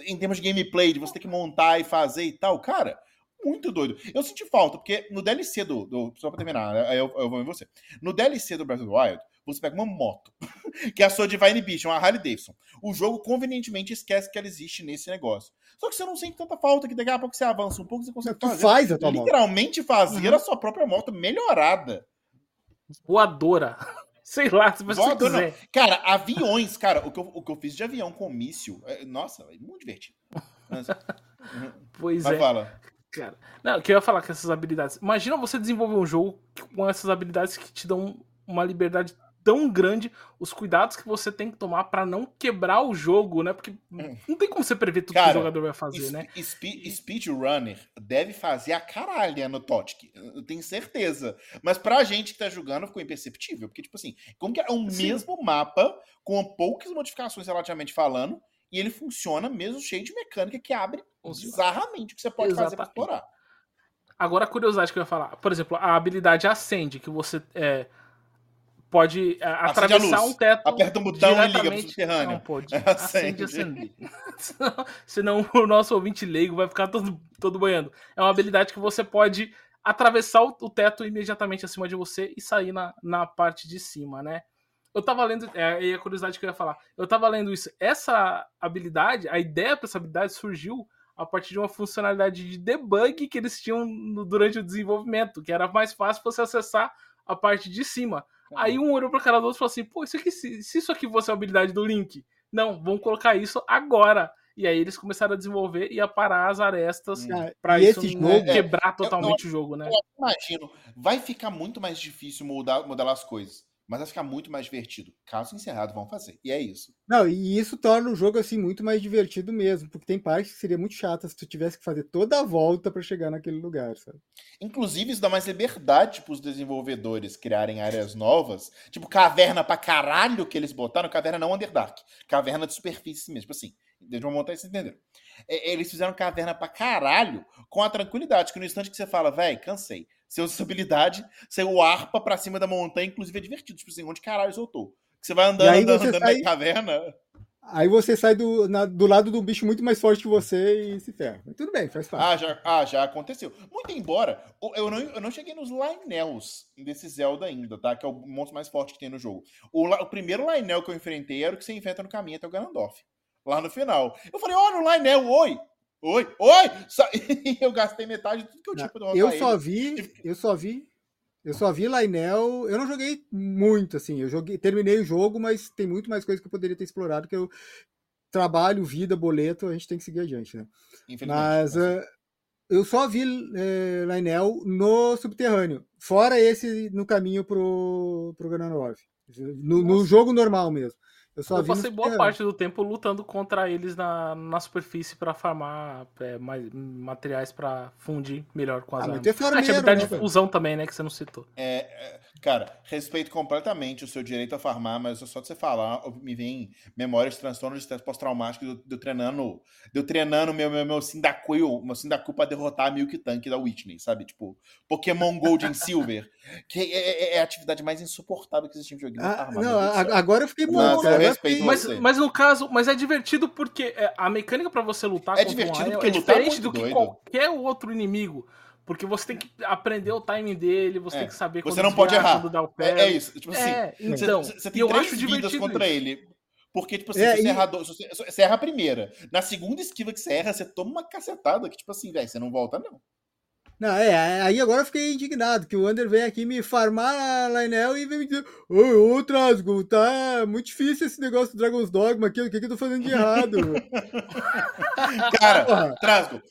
em termos de gameplay, de você ter que montar e fazer e tal, cara, muito doido. Eu senti falta, porque no DLC do. do só pra terminar, aí eu, eu vou em você. No DLC do Breath of the Wild, você pega uma moto, que é a sua Divine Beast, uma Harley Davidson. O jogo convenientemente esquece que ela existe nesse negócio. Só que você não sente tanta falta, que daqui a pouco você avança um pouco, você consegue Tu fazer. faz a tua moto. Literalmente fazer Uhum. a sua própria moto melhorada. Voadora. Sei lá, se você não. quiser. Cara, aviões, cara, o que, eu, o que eu fiz de avião com míssil, é- nossa, é muito divertido. Uhum. Pois Mas é. fala. Cara, não, que eu ia falar com essas habilidades. Imagina você desenvolver um jogo com essas habilidades que te dão uma liberdade tão grande, os cuidados que você tem que tomar pra não quebrar o jogo, né? Porque não tem como você prever tudo que Hum. Cara, o jogador vai fazer, né? Spe- Speedrunner deve fazer a caralha no Totic. Eu tenho certeza. Mas pra gente que tá jogando ficou imperceptível. Porque, tipo assim, como que é um Sim. mesmo mapa, com poucas modificações relativamente falando, e ele funciona mesmo cheio de mecânica que abre Funciona. bizarramente o que você pode fazer pra Exatamente. explorar. Agora a curiosidade que eu ia falar. Por exemplo, a habilidade acende, que você é, pode é, a atravessar um teto. Aperta um botão e liga pro diretamente- subterrâneo. Não pode. Acende. Acende. Senão- Senão o nosso ouvinte leigo vai ficar todo, todo boiando. É uma habilidade que você pode atravessar o, o teto imediatamente acima de você e sair na, na parte de cima, né? Eu tava lendo, é aí a curiosidade que eu ia falar. Eu tava lendo isso. Essa habilidade, a ideia para essa habilidade surgiu a partir de uma funcionalidade de debug que eles tinham no- durante o desenvolvimento, que era mais fácil você acessar a parte de cima. Aí um olhou pra cara do outro e falou assim: pô, isso aqui, se, se isso aqui fosse a habilidade do Link, não, vamos colocar isso agora. E aí eles começaram a desenvolver e a parar as arestas pra e isso esse não jogo, quebrar totalmente o jogo, né? Eu imagino, vai ficar muito mais difícil mudar, modelar as coisas. Mas vai ficar muito mais divertido. Caso encerrado, vão fazer. E é isso. Não, e isso torna o jogo assim muito mais divertido mesmo, porque tem partes que seria muito chata se tu tivesse que fazer toda a volta pra chegar naquele lugar, sabe? Inclusive, isso dá mais liberdade pros desenvolvedores criarem áreas novas. Tipo, caverna pra caralho que eles botaram. Caverna não Underdark. Caverna de superfície mesmo. Tipo assim, Desde uma montanha, vocês entenderam. É, eles fizeram caverna pra caralho com a tranquilidade, que no instante que você fala, velho, cansei. Você usa essa habilidade, você o arpa pra cima da montanha, inclusive é divertido. Tipo assim, onde caralho eu tô? Você vai andando, andando, andando sai... na caverna. Aí você sai do, na, do lado do bicho muito mais forte que você e se ferra. Mas tudo bem, faz parte. Ah, já, ah, já aconteceu. Muito embora, eu não, eu não cheguei nos Lionels desse Zelda ainda, tá? Que é o monstro mais forte que tem no jogo. O, o primeiro Lionel que eu enfrentei era o que você enfrenta no caminho até o Ganondorf. Lá no final. Eu falei, olha o Lionel, oi! Oi, oi! eu gastei metade de tudo que eu tinha pra derrotar Eu só ele. vi, eu só vi eu só vi Lainel. Eu não joguei muito, assim. Eu joguei, terminei o jogo, mas tem muito mais coisa que eu poderia ter explorado. Que eu trabalho, vida, boleto, a gente tem que seguir adiante, né? Mas uh, eu só vi uh, Lainel no subterrâneo. Fora esse no caminho pro, pro Ganondorf. No, no jogo normal mesmo. Eu, só eu passei boa parte do tempo lutando contra eles na, na superfície para farmar é, mais, materiais para fundir melhor com as ah, armas. Tem farmeiro, ah, tinha habilidade né, de fusão também, né? Que você não citou. É, é, cara, respeito completamente o seu direito a farmar, mas só de você falar, me vem memórias de transtorno de estresse pós-traumático do, do treinando. Do treinando meu, meu, meu Sindaku, meu Sindaku pra derrotar a Milk Tank da Whitney, sabe? Tipo, Pokémon Gold em Silver. Que é, é, é, a atividade mais insuportável que existe em joguinho. Ah, não, agora eu fiquei bom, cara respeito mas, você. Mas no caso, mas é divertido porque é, a mecânica para você lutar é divertido um porque é diferente é do que doido. qualquer outro inimigo. Porque você tem que aprender o timing dele, você é. tem que saber Você não pode errar. É, é, isso. Tipo assim, é, então, você, você tem três vidas contra isso. ele. Porque, tipo assim, é, você, e... erra, você, você, erra a primeira. Na segunda esquiva que você erra, você toma uma cacetada que, tipo assim, velho, você não volta, não. Não, é, aí agora eu fiquei indignado, que o Under vem aqui me farmar a Lainel e vem me dizer, ô, ô Trasgo, tá muito difícil esse negócio do Dragon's Dogma aqui, o que, que eu tô fazendo de errado? Cara, Trasgo,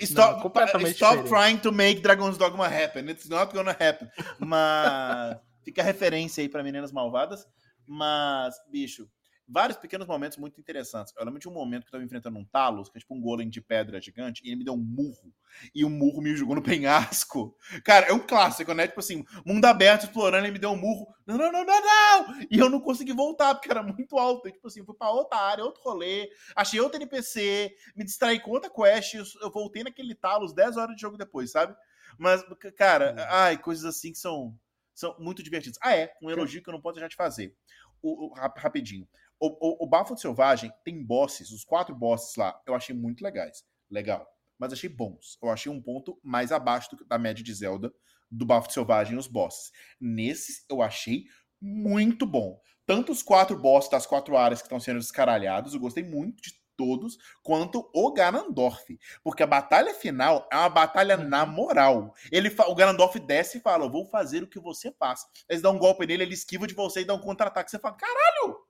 stop, Não, stop trying to make Dragon's Dogma happen, it's not gonna happen. Mas fica a referência aí pra Meninas Malvadas, mas, bicho, vários pequenos momentos muito interessantes. Eu lembro de um momento que eu tava enfrentando um Talos, que é tipo um golem de pedra gigante, e ele me deu um murro. E o murro me jogou no penhasco. Cara, é um clássico, né? Tipo assim, mundo aberto, explorando, ele me deu um murro. Não, não, não, não, não! E eu não consegui voltar, porque era muito alto. E, tipo assim, fui pra outra área, outro rolê, achei outro NPC, me distraí com outra quest, eu voltei naquele Talos 10 horas de jogo depois, sabe? Mas, cara, hum. ai, coisas assim que são, são muito divertidas. Ah, é, um elogio que eu não posso deixar de fazer. O, o, rapidinho. O, o, o Bafo Selvagem tem bosses, os quatro bosses lá, eu achei muito legais. Legal. Mas achei bons. Eu achei um ponto mais abaixo do, da média de Zelda do Bafo Selvagem os bosses. Nesses, eu achei muito bom. Tanto os quatro bosses das quatro áreas que estão sendo descaralhados, eu gostei muito de todos, quanto o Ganondorf. Porque a batalha final é uma batalha na uhum. moral. Ele, o Ganondorf desce e fala: Eu vou fazer o que você faz. Eles dão um golpe nele, ele esquiva de você e dá um contra-ataque. Você fala: Caralho!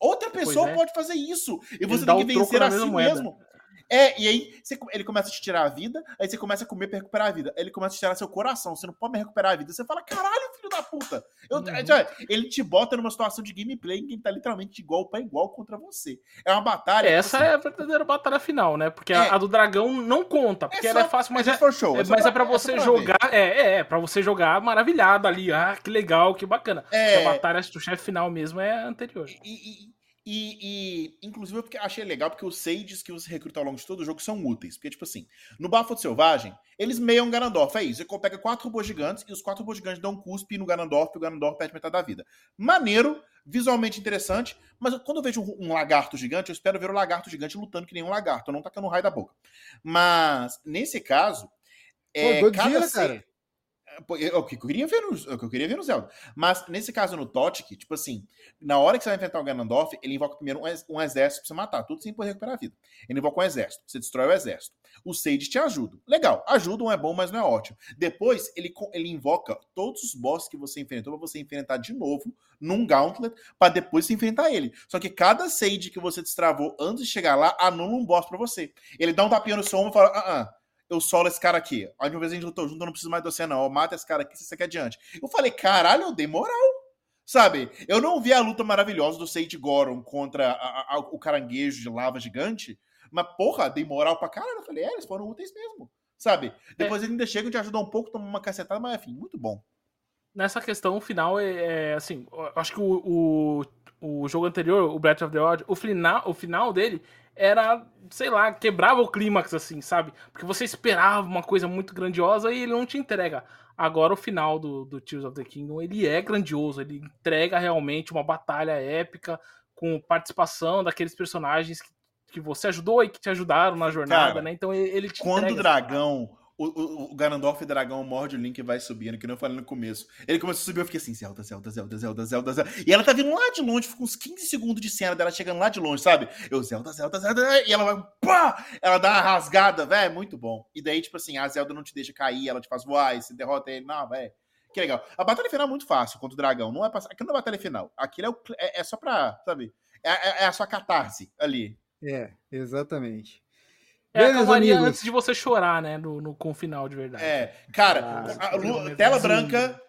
Outra pessoa é. pode fazer isso. E você tem que vencer a si mesmo. É, e aí você, ele começa a te tirar a vida, aí você começa a comer pra recuperar a vida. Aí ele começa a te tirar seu coração, você não pode mais recuperar a vida. Você fala, caralho, filho da puta. Eu, uhum. ele te bota numa situação de gameplay em que ele tá literalmente de igual para igual contra você. É uma batalha. Essa assim, é a verdadeira batalha final, né? Porque é, a, a, do dragão não conta, porque é ela é fácil, mas é, é, show, é, mas pra, é pra você jogar. Ver. É, é, é, pra você jogar maravilhado ali. Ah, que legal, que bacana. É. A batalha do chefe final mesmo é anterior. E, e, e, e, inclusive, eu achei legal porque os sages que você recruta ao longo de todo o jogo são úteis. Porque, tipo assim, no Bafo Selvagem, eles meiam Ganondorf. É isso. Você pega quatro robôs gigantes e os quatro robôs gigantes dão um cuspe no Ganondorf e o Ganondorf perde metade da vida. Maneiro, visualmente interessante, mas quando eu vejo um, um, lagarto gigante, eu espero ver o lagarto gigante lutando que nem um lagarto, não tacando um raio da boca. Mas, nesse caso, é, Pô, cada cara. É o que eu queria ver no, é o que eu queria ver no Zelda. Mas nesse caso no Totic, tipo assim, na hora que você vai enfrentar o Ganondorf, ele invoca primeiro um, exército pra você matar, tudo sem poder recuperar a vida. Ele invoca um exército, você destrói o exército. Os Sage te ajudam. Legal, ajudam é bom, mas não é ótimo. Depois, ele, ele invoca todos os bosses que você enfrentou pra você enfrentar de novo num Gauntlet, para depois você enfrentar ele. Só que cada Sage que você destravou antes de chegar lá, anula um boss pra você. Ele dá um tapinha no seu ombro e fala: ah, ah eu solo esse cara aqui. A última vez a gente lutou junto, eu não preciso mais de você, não. Eu mato esse cara aqui, você quer adiante. Eu falei, caralho, eu dei moral. Sabe? Eu não vi a luta maravilhosa do Sage Goron contra a, a, o caranguejo de lava gigante, mas, porra, dei moral pra caralho. Eu falei, é, eles foram úteis mesmo. Sabe? Depois é. eles ainda chegam, te ajudam um pouco, tomam uma cacetada, mas enfim, muito bom. Nessa questão final é, é assim, acho que o, o, o, jogo anterior, o Breath of the Wild, o final, o final dele era, sei lá, quebrava o clímax assim, sabe? Porque você esperava uma coisa muito grandiosa e ele não te entrega. Agora o final do, do Tears of the Kingdom, ele é grandioso, ele entrega realmente uma batalha épica com participação daqueles personagens que, que você ajudou e que te ajudaram na jornada, Cara, né? Então ele te Quando o dragão o, o, Ganondorf dragão morde o Link e vai subindo, que não falei no começo. Ele começou a subir, eu fiquei assim, Zelda, Zelda, Zelda, Zelda, Zelda, Zelda. E ela tá vindo lá de longe, fica uns 15 segundos de cena dela chegando lá de longe, sabe? Eu, Zelda, Zelda, Zelda, e ela vai, pá! Ela dá uma rasgada, velho, é muito bom. E daí, tipo assim, a Zelda não te deixa cair, ela te faz voar, e você derrota ele, não, velho. Que legal. A batalha final é muito fácil contra o dragão, não é passar. Aquilo não é batalha final. Aquilo é, o... é, é só pra, sabe? É, é, é a sua catarse ali. É, exatamente. É a calmaria antes de você chorar, né? No, no, com o final de verdade. É, cara, ah, a, a, tela branca,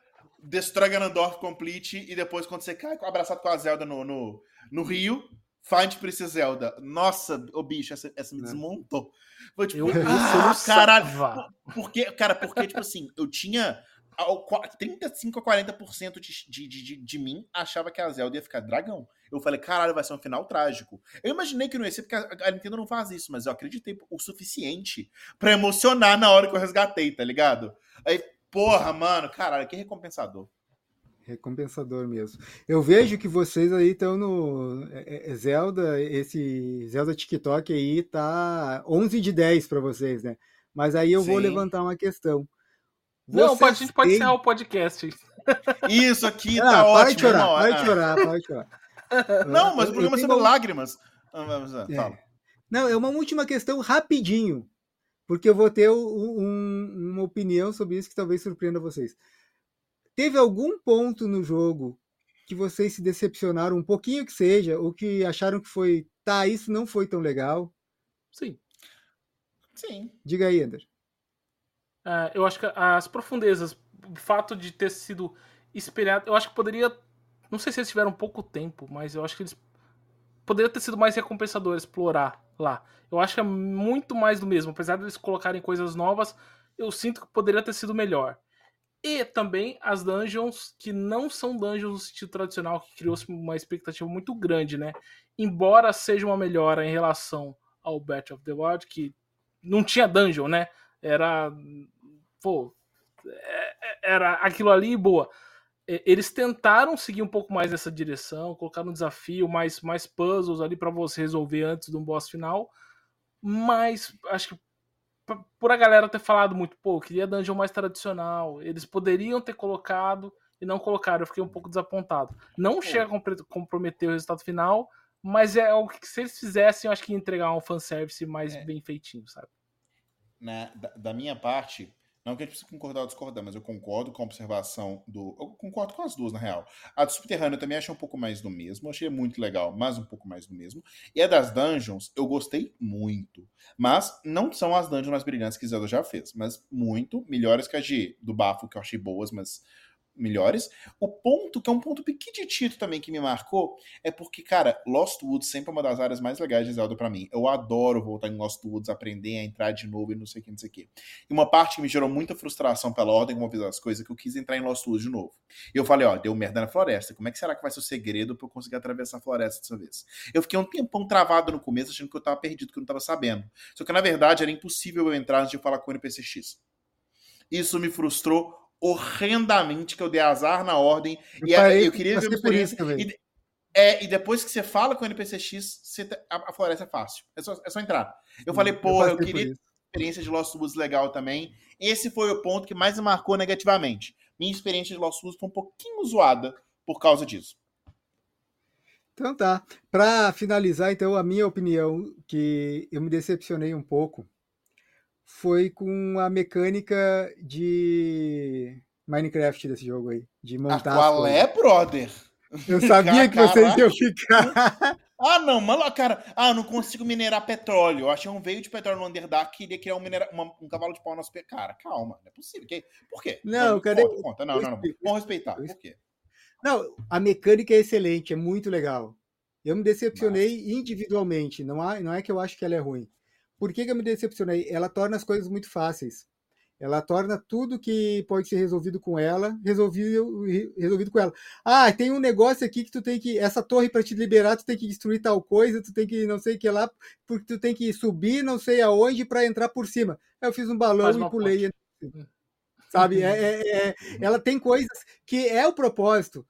destrói Ganondorf complete, e depois quando você cai abraçado com a Zelda no, no, no rio, Find Princess Zelda. Nossa, o bicho, essa, essa me desmontou. Foi tipo, eu, ah, caralho. Porque, cara, porque, tipo assim, eu tinha 35 a 40% de, de, de, de mim achava que a Zelda ia ficar dragão. Eu falei, caralho, vai ser um final trágico. Eu imaginei que não ia ser, porque a Nintendo não faz isso, mas eu acreditei o suficiente para emocionar na hora que eu resgatei, tá ligado? Aí, porra, mano, caralho, que recompensador. Recompensador mesmo. Eu vejo que vocês aí estão no é, é, Zelda, esse Zelda TikTok aí tá 11 de 10 para vocês, né? Mas aí eu Sim. vou levantar uma questão. Não, pode, a gente pode encerrar o podcast. Isso aqui ah, tá ótimo. Pode chorar, pode chorar, pode chorar. Não, mas o programa é sobre uma... lágrimas. É. Não, é uma última questão rapidinho, porque eu vou ter um, uma opinião sobre isso que talvez surpreenda vocês. Teve algum ponto no jogo que vocês se decepcionaram um pouquinho que seja, ou que acharam que foi, tá, isso não foi tão legal? Sim. Sim. Diga aí, Ender. Uh, eu acho que as profundezas, o fato de ter sido espelhado, eu acho que poderia não sei se eles tiveram pouco tempo, mas eu acho que eles poderiam ter sido mais recompensador explorar lá. Eu acho que é muito mais do mesmo. Apesar de eles colocarem coisas novas, eu sinto que poderia ter sido melhor. E também as dungeons que não são dungeons no sentido tradicional, que criou-se uma expectativa muito grande, né? Embora seja uma melhora em relação ao Battle of the Wild, que não tinha dungeon, né? Era. Pô. É, é, era aquilo ali boa eles tentaram seguir um pouco mais nessa direção, colocar um desafio, mais, mais puzzles ali para você resolver antes do boss final. Mas acho que por a galera ter falado muito, pô, queria dungeon mais tradicional, eles poderiam ter colocado e não colocaram, eu fiquei um pouco desapontado. Não é. chega a comprometer o resultado final, mas é algo que se eles fizessem, eu acho que ia entregar um fanservice mais é. bem feitinho, sabe? Na, da, da minha parte, não que a gente precise concordar ou discordar, mas eu concordo com a observação do. Eu concordo com as duas, na real. A do Subterrâneo eu também achei um pouco mais do mesmo. Achei muito legal, mas um pouco mais do mesmo. E a das Dungeons eu gostei muito. Mas não são as dungeons mais brilhantes que Zelda já fez. Mas muito melhores que a de do Bafo, que eu achei boas, mas melhores. O ponto, que é um ponto pequitito também que me marcou, é porque, cara, Lost Woods sempre é uma das áreas mais legais de Zelda para mim. Eu adoro voltar em Lost Woods, aprender a entrar de novo e não sei o que, não sei o que. E uma parte que me gerou muita frustração pela ordem como eu as coisas, que eu quis entrar em Lost Woods de novo. E eu falei, ó, deu merda na floresta. Como é que será que vai ser o segredo pra eu conseguir atravessar a floresta dessa vez? Eu fiquei um tempão travado no começo, achando que eu tava perdido, que eu não tava sabendo. Só que, na verdade, era impossível eu entrar antes de falar com o NPCX. Isso me frustrou horrendamente que eu dei azar na ordem. Eu e parei, eu queria ver uma experiência. E, é, e depois que você fala com o NPCX, você, a, a floresta é fácil. É só, é só entrar. Eu falei, porra, eu, eu queria experiência de Lost Woods legal também. Esse foi o ponto que mais me marcou negativamente. Minha experiência de Lost Woods foi um pouquinho zoada por causa disso. Então tá. Para finalizar, então, a minha opinião, que eu me decepcionei um pouco foi com a mecânica de Minecraft desse jogo aí, de montar. Ah, qual é, brother? Eu sabia que vocês iam ficar. Ah, não, mano, cara. Ah, não consigo minerar petróleo. Eu achei um veio de petróleo no Underdark que iria criar um, minera... Uma, um cavalo de pau no nosso pé. Cara, calma, não é possível. Por quê? Não, não. Conta, conta. Não, não, não. Vamos respeitar. Por quê? Não, a mecânica é excelente, é muito legal. Eu me decepcionei individualmente. Não, há, não é que eu acho que ela é ruim. Por que, que eu me decepcionei? Ela torna as coisas muito fáceis. Ela torna tudo que pode ser resolvido com ela, resolvido, resolvido com ela. Ah, tem um negócio aqui que tu tem que. Essa torre para te liberar, tu tem que destruir tal coisa, tu tem que não sei o que lá, porque tu tem que subir não sei aonde para entrar por cima. Eu fiz um balão e pulei. Ponte. Sabe? É, é, é, ela tem coisas que é o propósito,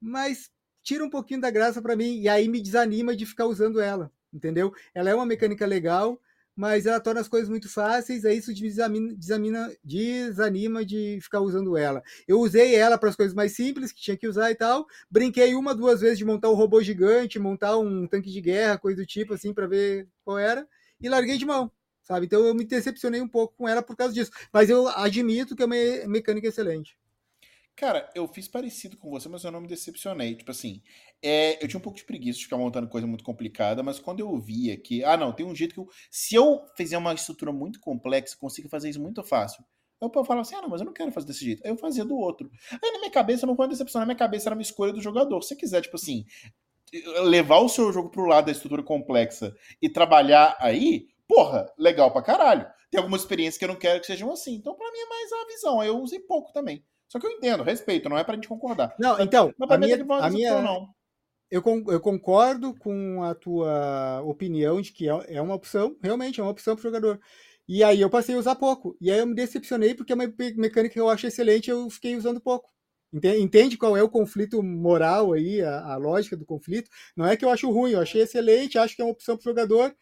mas tira um pouquinho da graça para mim, e aí me desanima de ficar usando ela, entendeu? Ela é uma mecânica legal, mas ela torna as coisas muito fáceis, aí isso desamina, desamina, desanima de ficar usando ela. Eu usei ela para as coisas mais simples, que tinha que usar e tal, brinquei uma, duas vezes de montar um robô gigante, montar um tanque de guerra, coisa do tipo, assim, para ver qual era, e larguei de mão, sabe? Então eu me decepcionei um pouco com ela por causa disso, mas eu admito que é uma mecânica excelente. Cara, eu fiz parecido com você, mas eu não me decepcionei. Tipo assim, é, eu tinha um pouco de preguiça de ficar montando coisa muito complicada, mas quando eu via que, ah, não, tem um jeito que eu. Se eu fizer uma estrutura muito complexa, consigo fazer isso muito fácil. Eu falava assim, ah, não, mas eu não quero fazer desse jeito. Aí eu fazia do outro. Aí na minha cabeça não foi uma decepção, na minha cabeça era uma escolha do jogador. Se você quiser, tipo assim, levar o seu jogo pro lado da estrutura complexa e trabalhar aí, porra, legal pra caralho. Tem algumas experiências que eu não quero que sejam assim. Então, pra mim é mais a visão. Aí eu usei pouco também. Só que eu entendo, respeito, não é pra gente concordar. Não, então, Mas a minha, a minha, não. Eu, eu concordo com a tua opinião de que é, é uma opção, realmente é uma opção pro jogador. E aí eu passei a usar pouco. E aí eu me decepcionei porque é uma mecânica que eu acho excelente eu fiquei usando pouco. Entende qual é o conflito moral aí, a, a, lógica do conflito? Não é que eu acho ruim, eu achei excelente, acho que é uma opção para o jogador,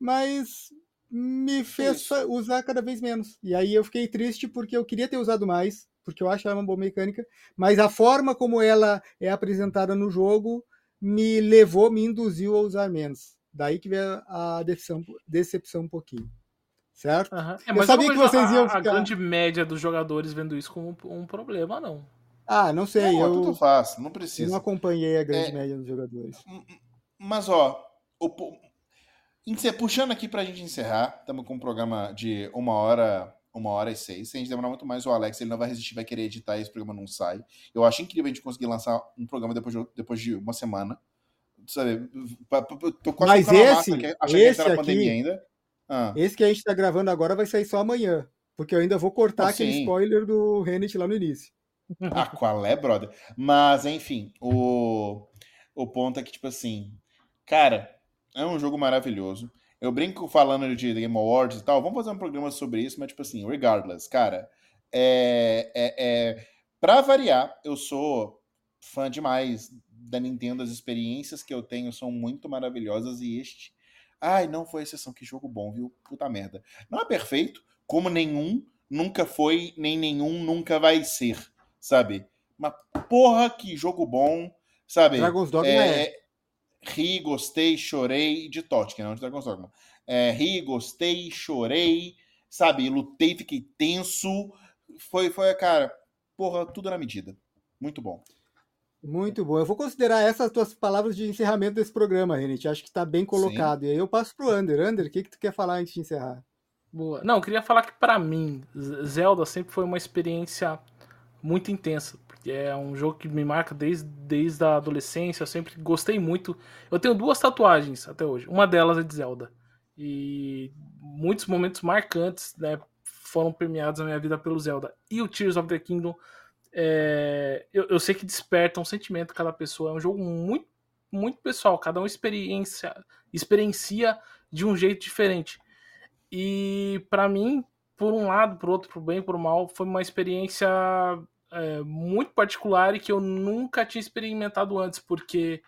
mas me fez Isso. usar cada vez menos. E aí eu fiquei triste porque eu queria ter usado mais, porque eu acho ela uma boa mecânica, mas a forma como ela é apresentada no jogo me levou, me induziu a usar menos. Daí que veio a decepção, decepção um pouquinho. Certo? Uhum. É, eu sabia que vocês iam ficar... A grande média dos jogadores vendo isso como um problema, não. Ah, não sei. Não, eu, tudo fácil, não precisa. Não acompanhei a grande é... média dos jogadores. Mas, ó, o... puxando aqui pra gente encerrar, estamos com um programa de uma hora uma hora e seis. Se a gente demorar muito mais, o Alex ele não vai resistir, vai querer editar e esse programa não sai. Eu acho incrível a gente conseguir lançar um programa depois de, depois de uma semana. Sabe, tô quase Mas esse, massa, esse que aqui, ainda. Ah. Esse que a gente tá gravando agora vai sair só amanhã. Porque eu ainda vou cortar aquele spoiler do Renet lá no início. Ah, qual é, brother? Mas, enfim, o, o ponto é que, tipo assim, cara, é um jogo maravilhoso. Eu brinco falando de Game Awards e tal. Vamos fazer um programa sobre isso, mas, tipo assim, regardless, cara. É, é, é, pra variar, eu sou fã demais da Nintendo. As experiências que eu tenho são muito maravilhosas e este. Ai, não foi exceção. Que jogo bom, viu? Puta merda. Não é perfeito, como nenhum nunca foi, nem nenhum nunca vai ser, sabe? Mas porra, que jogo bom, sabe? Dragon's Dogma é, é ri, gostei, chorei de Totti, que não de Dragon's Dogma. É, ri, gostei, chorei, sabe? Lutei, fiquei tenso. Foi, foi, cara, porra, tudo na medida. Muito bom. Muito bom. Eu vou considerar essas tuas palavras de encerramento desse programa, Renate. Acho que está bem colocado. Sim. E aí eu passo pro Under. Under, o que, que tu quer falar antes de encerrar? Boa. Não, eu queria falar que para mim, Zelda sempre foi uma experiência muito intensa. É um jogo que me marca desde, desde a adolescência. Eu sempre gostei muito. Eu tenho duas tatuagens até hoje. Uma delas é de Zelda. E muitos momentos marcantes né, foram premiados na minha vida pelo Zelda. E o Tears of the Kingdom, é, eu, eu, sei que desperta um sentimento cada pessoa. É um jogo muito, muito pessoal. Cada um experiência, experiencia de um jeito diferente. E para mim, por um lado, por outro, por bem, por mal, foi uma experiência é, muito particular e que eu nunca tinha experimentado antes, porque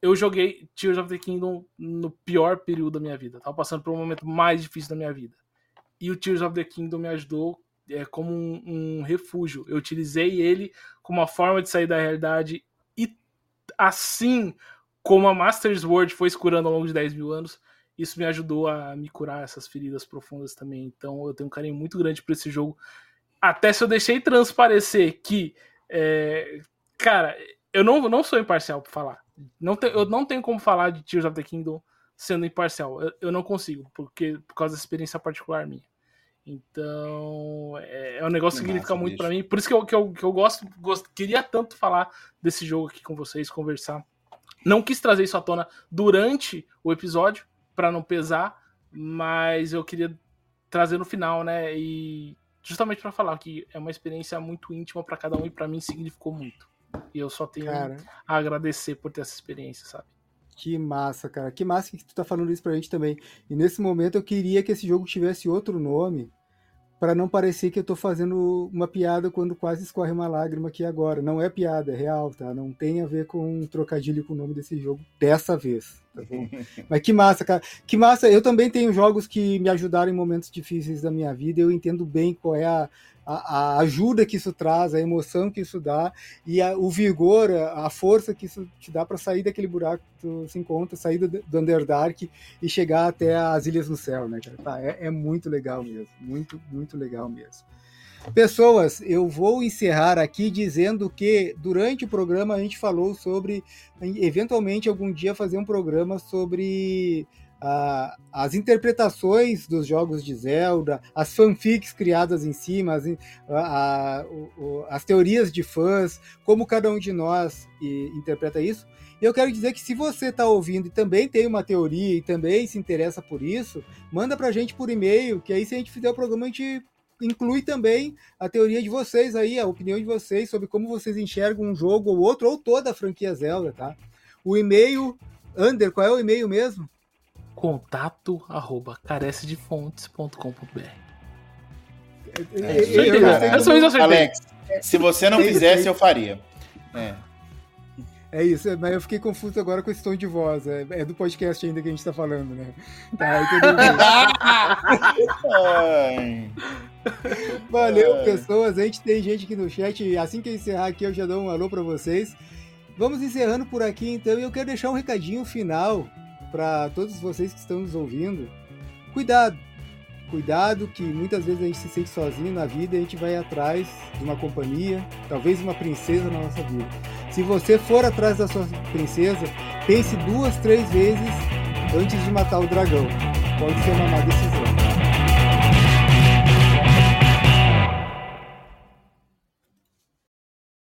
eu joguei Tears of the Kingdom no pior período da minha vida. Tava passando por um momento mais difícil da minha vida. E o Tears of the Kingdom me ajudou é, como um, um refúgio. Eu utilizei ele como uma forma de sair da realidade e assim como a Master Sword foi se curando ao longo de 10 mil anos, isso me ajudou a me curar essas feridas profundas também. Então eu tenho um carinho muito grande por esse jogo até se eu deixei transparecer que, é, cara, eu não, não sou imparcial para falar. Não te, eu não tenho como falar de Tears of the Kingdom sendo imparcial. Eu, eu, não consigo, porque por causa da experiência particular minha. Então, é, é um negócio que significa muito para mim. Por isso que eu, que eu, que eu gosto, gosto, queria tanto falar desse jogo aqui com vocês, conversar. Não quis trazer isso à tona durante o episódio, para não pesar, mas eu queria trazer no final, né? E justamente para falar que é uma experiência muito íntima para cada um e para mim significou muito. E eu só tenho cara, a agradecer por ter essa experiência, sabe? Que massa, cara. Que massa que tu tá falando isso pra gente também. E nesse momento eu queria que esse jogo tivesse outro nome, para não parecer que eu tô fazendo uma piada quando quase escorre uma lágrima aqui agora. Não é piada, é real, tá? Não tem a ver com um trocadilho com o nome desse jogo dessa vez. Mas que massa, cara. Que massa. Eu também tenho jogos que me ajudaram em momentos difíceis da minha vida. Eu entendo bem qual é a, a, a ajuda que isso traz, a emoção que isso dá e a, o vigor, a, a, força que isso te dá para sair daquele buraco que tu se encontra, sair do, do Underdark e chegar até as Ilhas no Céu, né, cara? Tá, é, é muito legal mesmo. Muito, muito legal mesmo. Pessoas, eu vou encerrar aqui dizendo que durante o programa a gente falou sobre eventualmente algum dia fazer um programa sobre as interpretações dos jogos de Zelda, as fanfics criadas em cima, as, as teorias de fãs, como cada um de nós interpreta isso. E eu quero dizer que se você está ouvindo e também tem uma teoria e também se interessa por isso, manda para a gente por e-mail, que aí se a gente fizer o programa a gente inclui também a teoria de vocês aí, a opinião de vocês sobre como vocês enxergam um jogo ou outro, ou toda a franquia Zelda, tá? O e-mail, Under, qual é o e-mail mesmo? contato arroba carecedefontes.com.br. É, é, isso aí, cara. Isso eu Alex, se você não fizesse, eu faria. É. É isso, mas eu fiquei confuso agora com esse tom de voz. É, é do podcast ainda que a gente tá falando, né? Tá, Valeu, pessoas. A gente tem gente aqui no chat. Assim que eu encerrar aqui, eu já dou um alô para vocês. Vamos encerrando por aqui, então. E eu quero deixar um recadinho final para todos vocês que estão nos ouvindo, cuidado. Cuidado que muitas vezes a gente se sente sozinho na vida e a gente vai atrás de uma companhia, talvez uma princesa na nossa vida. Se você for atrás da sua princesa, pense duas, três vezes antes de matar o dragão. Pode ser uma má decisão.